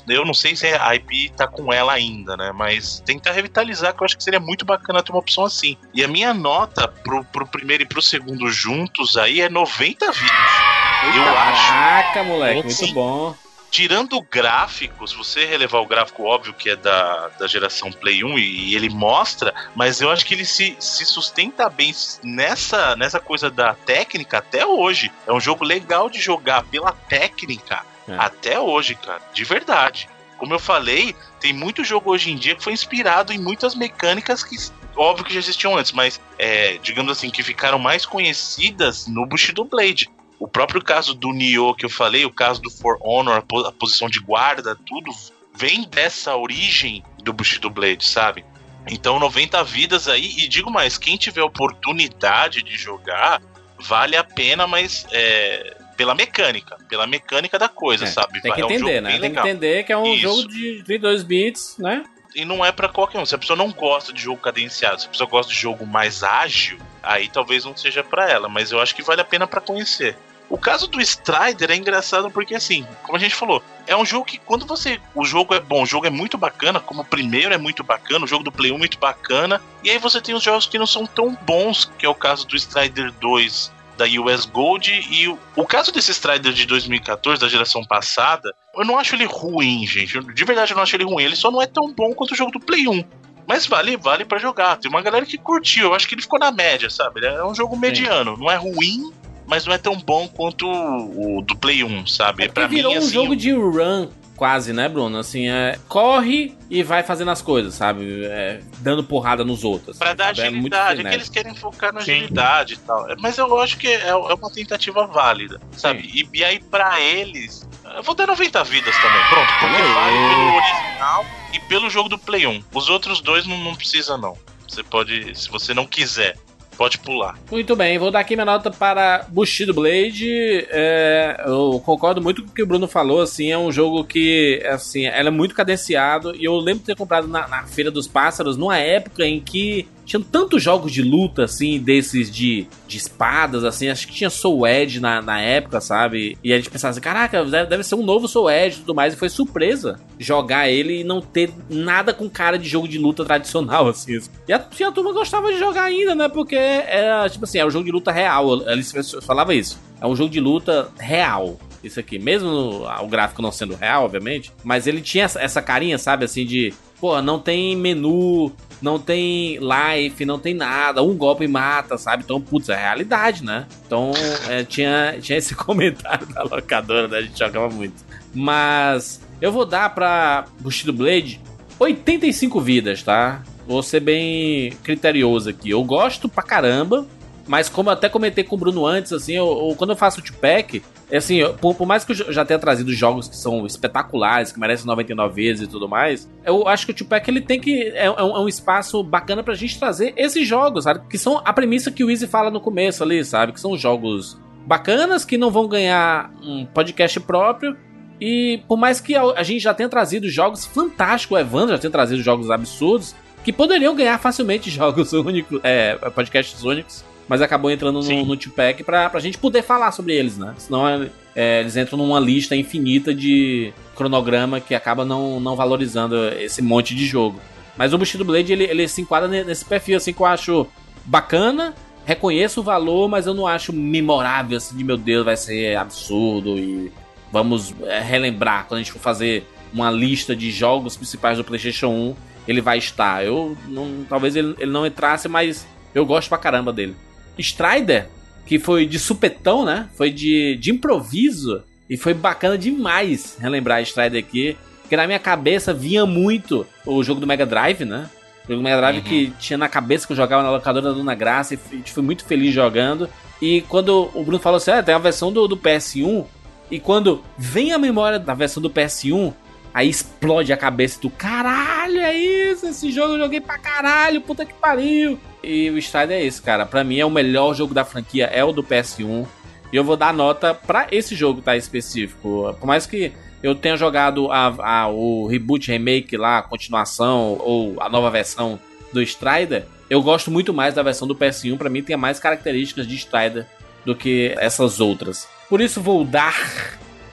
Eu não sei se a IP tá com ela ainda, né? Mas tentar revitalizar, que eu acho que seria muito bacana ter uma opção assim. E a minha nota pro, pro primeiro e pro segundo juntos aí é 90 vidas. Eu acho. Caraca, moleque, muito Sim. bom. Tirando o gráfico, se você relevar o gráfico óbvio que é da, da geração Play 1 e, ele mostra, mas eu acho que ele se, se sustenta bem nessa, nessa coisa da técnica até hoje. É um jogo legal de jogar pela técnica É. até hoje, cara, de verdade. Como eu falei, tem muito jogo hoje em dia que foi inspirado em muitas mecânicas que, óbvio que já existiam antes, mas, é, digamos assim, que ficaram mais conhecidas no Bushido Blade. O próprio caso do Nioh que eu falei, o caso do For Honor, a, po- a posição de guarda, tudo vem dessa origem do Bushido Blade, sabe? Então 90 vidas aí, e digo mais, quem tiver oportunidade de jogar, vale a pena, mas é, pela mecânica, pela mecânica da coisa, É, sabe? Tem que é um entender, jogo né? Tem que legal. entender que é um Isso. jogo de 32 bits, né? E não é pra qualquer um. Se a pessoa não gosta de jogo cadenciado, se a pessoa gosta de jogo mais ágil, aí talvez não seja pra ela, mas eu acho que vale a pena pra conhecer. O caso do Strider é engraçado porque, assim, como a gente falou, é um jogo que quando você. O jogo é bom, o jogo é muito bacana, como o primeiro é muito bacana, o jogo do Play 1 é muito bacana, e aí você tem os jogos que não são tão bons, que é o caso do Strider 2 da US Gold, e o, o caso desse Strider de 2014, da geração passada, eu não acho ele ruim, gente. De verdade, eu não acho ele ruim. Ele só não é tão bom quanto o jogo do Play 1. Mas vale, vale para jogar. Tem uma galera que curtiu. Eu acho que ele ficou na média, sabe? Ele é um jogo mediano. Não é ruim, mas não é tão bom quanto o, o do Play 1, sabe? É porque virou um assim, jogo de run. quase, né, Bruno? Assim, é, corre e vai fazendo as coisas, sabe? É, dando porrada nos outros. Pra dar sabe? É muito agilidade, é que frenético. eles querem focar na Sim. agilidade e tal. Mas eu acho que é, é uma tentativa válida, sabe? E, e aí, pra eles, eu vou dar 90 vidas também, pronto. Porque aí. vale pelo original e pelo jogo do Play 1. Os outros dois não, não precisa, não. Você pode, se você não quiser, pode pular. Muito bem, vou dar aqui minha nota para Bushido Blade. É, eu concordo muito com o que o Bruno falou. Assim, é um jogo que, assim, ela é muito cadenciado. E eu lembro de ter comprado na, na Feira dos Pássaros numa época em que tinham tantos jogos de luta, assim, desses de, de espadas, assim. Acho que tinha Soul Edge na, na época, sabe? E a gente pensava assim: caraca, deve, deve ser um novo Soul Edge e tudo mais. E foi surpresa jogar ele e não ter nada com cara de jogo de luta tradicional, assim. E a, e a turma gostava de jogar ainda, né? Porque era, tipo assim, é um jogo de luta real. Eles falavam isso. É um jogo de luta real. Isso aqui, mesmo o gráfico não sendo real, obviamente, mas ele tinha essa carinha, sabe, assim, de pô, não tem menu, não tem life, não tem nada, um golpe mata, sabe? Então, putz, é realidade, né? Então, é, tinha, tinha esse comentário da locadora, né? A gente jogava muito. Mas eu vou dar pra Bushido Blade 85 vidas, tá? Vou ser bem criterioso aqui. Eu gosto pra caramba, mas como eu até comentei com o Bruno antes, assim, eu, eu- quando eu faço o two-pack, é assim, eu- por, por mais que eu já- tenha trazido jogos que são espetaculares, que merecem 99 vezes e tudo mais, eu acho que o two-pack ele tem que. É, é um, é um espaço bacana pra gente trazer esses jogos, sabe? Que são a premissa que o Easy fala no começo ali, sabe? Que são jogos bacanas que não vão ganhar um podcast próprio. E por mais que a, a gente já tenha trazido jogos fantásticos, o Evandro já tenha trazido jogos absurdos, que poderiam ganhar facilmente jogos únicos, é, podcasts únicos, mas acabou entrando Sim. no, no Tupac pra, pra gente poder falar sobre eles, né? Senão é, é, eles entram numa lista infinita de cronograma que acaba não, não valorizando esse monte de jogo. Mas o Bushido Blade, ele, ele se enquadra ne- nesse perfil, assim, que eu acho bacana, reconheço o valor, mas eu não acho memorável, assim, de meu Deus, vai ser absurdo e vamos é, relembrar quando a gente for fazer uma lista de jogos principais do PlayStation 1, ele vai estar. Eu não, talvez ele, ele não entrasse, mas eu gosto pra caramba dele. Strider, que foi de supetão, né? Foi de, de improviso e foi bacana demais relembrar Strider aqui, porque na minha cabeça vinha muito o jogo do Mega Drive, né? O jogo do Mega Drive Uhum. que tinha na cabeça que eu jogava na locadora da Dona Graça e fui, fui muito feliz jogando. E quando o Bruno falou assim, ah, tem a versão do, do PS1, e quando vem a memória da versão do PS1, aí explode a cabeça do caralho, é isso, esse jogo eu joguei pra caralho, puta que pariu. E o Strider é esse, cara. Pra mim é o melhor jogo da franquia, é o do PS1. E eu vou dar nota pra esse jogo, tá? Específico. Por mais que eu tenha jogado a, a- o reboot, remake lá, a continuação, ou a nova versão do Strider, eu gosto muito mais da versão do PS1. Pra mim tem mais características de Strider do que essas outras. Por isso vou dar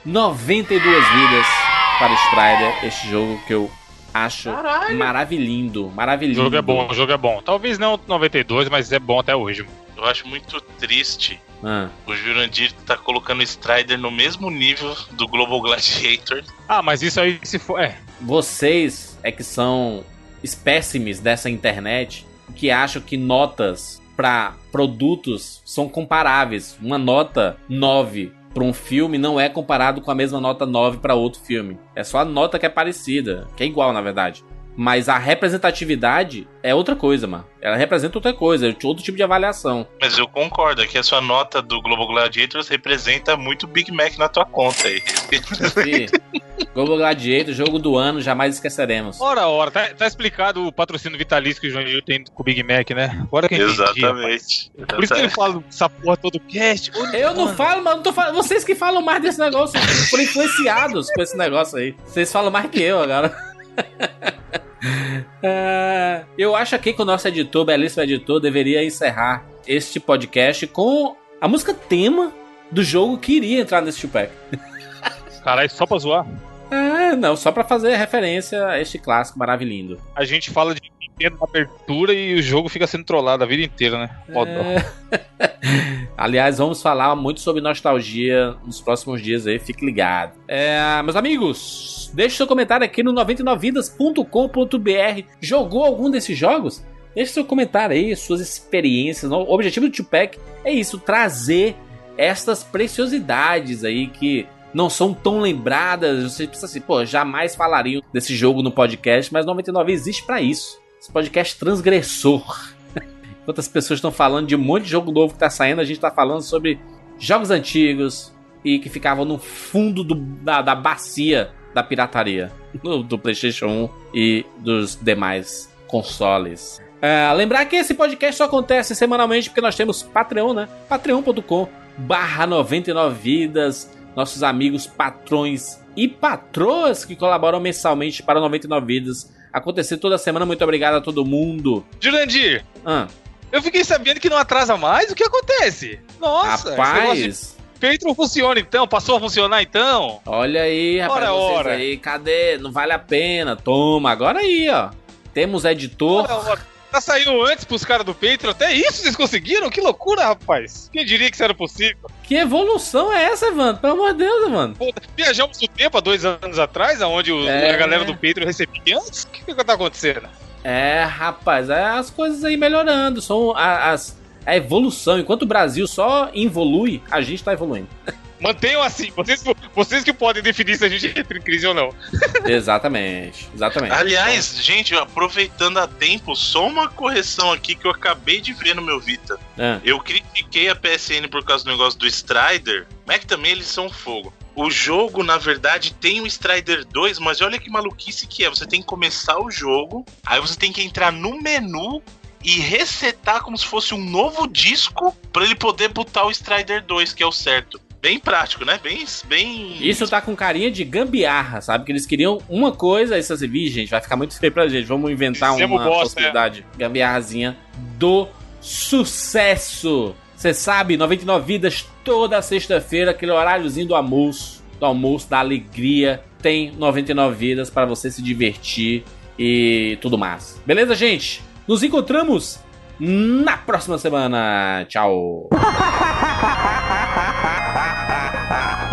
92 vidas para Strider, este jogo que eu acho maravilhindo, O maravilhoso. jogo é bom, o jogo é bom. Talvez não 92, mas é bom até hoje. Eu acho muito triste Ah, o Jurandir tá colocando o Strider no mesmo nível do Global Gladiator. Ah, mas isso aí se for. É. vocês é que são espécimes dessa internet que acham que notas para produtos são comparáveis. Uma nota 9 para um filme não é comparado com a mesma nota 9 para outro filme. É só a nota que é parecida, que é igual na verdade. Mas a representatividade é outra coisa, mano. Ela representa outra coisa, é outro tipo de avaliação. Mas eu concordo, é que a sua nota do Global Gladiators representa muito Big Mac na tua conta aí. Global Gladiator, jogo do ano, jamais esqueceremos. Ora, ora, tá, tá explicado o patrocínio vitalício que o João Gil tem com o Big Mac, né? Agora que eu entendi. Exatamente. Por isso que ele fala essa porra todo cast. Eu não falo, mas não tô falando. Vocês que falam mais desse negócio, foram influenciados com esse negócio aí. Vocês falam mais que eu agora. É, eu acho aqui que o nosso editor, belíssimo editor, deveria encerrar este podcast com a música tema do jogo que iria entrar nesse Tupac. Caralho, só pra zoar. É, não, só pra fazer referência a este clássico maravilhoso. A gente fala de Nintendo na abertura e o jogo fica sendo trollado a vida inteira, né? Foda. É. Aliás, vamos falar muito sobre nostalgia nos próximos dias aí, fique ligado. É, meus amigos, deixe seu comentário aqui no 99vidas.com.br. Jogou algum desses jogos? Deixe seu comentário aí, suas experiências. O objetivo do Tupac é isso, trazer estas preciosidades aí que não são tão lembradas. Você pensa assim, pô, jamais falariam desse jogo no podcast, mas 99 existe pra isso. Esse podcast transgressor. Enquanto as pessoas estão falando de um monte de jogo novo que tá saindo, a gente tá falando sobre jogos antigos e que ficavam no fundo do- da, da bacia da pirataria do, do PlayStation 1 e dos demais consoles. É, lembrar que esse podcast só acontece semanalmente porque nós temos Patreon, né? patreon.com barra 99 vidas, nossos amigos patrões e patroas que colaboram mensalmente para 99 vidas. Acontecer toda semana, muito obrigado a todo mundo. Jurandir, Ah, eu fiquei sabendo que não atrasa mais. O que acontece? Nossa, rapaz, Patreon funciona então? Passou a funcionar então? olha aí, rapaz, Ora, ora. aí, cadê? Não vale a pena, toma, agora aí, ó. Temos editor. Ora, ora. Tá saindo antes pros caras do Patreon. Até isso vocês conseguiram? Que loucura, rapaz. Quem diria que isso era possível? Que evolução é essa, Evandro? Pelo amor de Deus, Evandro. Pô, viajamos no tempo há dois anos atrás, onde o- É. a galera do Patreon recebia antes? O que, que tá acontecendo? É, rapaz, é as coisas aí melhorando. São a- as, a evolução. Enquanto o Brasil só evolui, a gente tá evoluindo. Mantenham assim. Vocês, vocês que podem definir se a gente entra em crise ou não. exatamente, exatamente. Aliás, gente, aproveitando a tempo, só uma correção aqui que eu acabei de ver no meu Vita. É. Eu critiquei a PSN por causa do negócio do Strider, mas é que também eles são fogo. O jogo, na verdade, tem o Strider 2, mas olha que maluquice que é. Você tem que começar o jogo, aí você tem que entrar no menu e resetar como se fosse um novo disco pra ele poder botar o Strider 2, que é o certo. Bem prático, né? Bem. bem... Isso tá com carinha de gambiarra, sabe? Que eles queriam uma coisa, aí você assim, "Ih, gente, vai ficar muito feio pra gente. Vamos inventar Fizemos uma bosta, possibilidade. Gambiarrazinha do sucesso. Você sabe, 99 vidas toda sexta-feira, aquele horáriozinho do almoço, do almoço, da alegria. Tem 99 vidas para você se divertir e tudo mais. Beleza, gente? Nos encontramos na próxima semana. Tchau.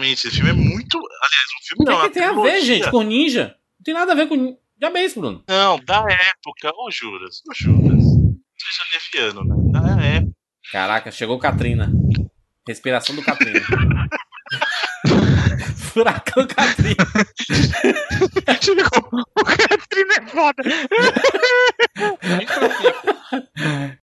Exatamente. Esse filme é muito. Aliás, um filme O que, não. que uma tem a ver, trilogia. gente, com ninja? Não tem nada a ver com. Já bem Bruno. Não, da época. Ô, Juras. Ô, Juras. Seja leviano, né? Da época. Caraca, chegou o Katrina. Respiração do Katrina. Furacão Katrina. o Catrina é foda.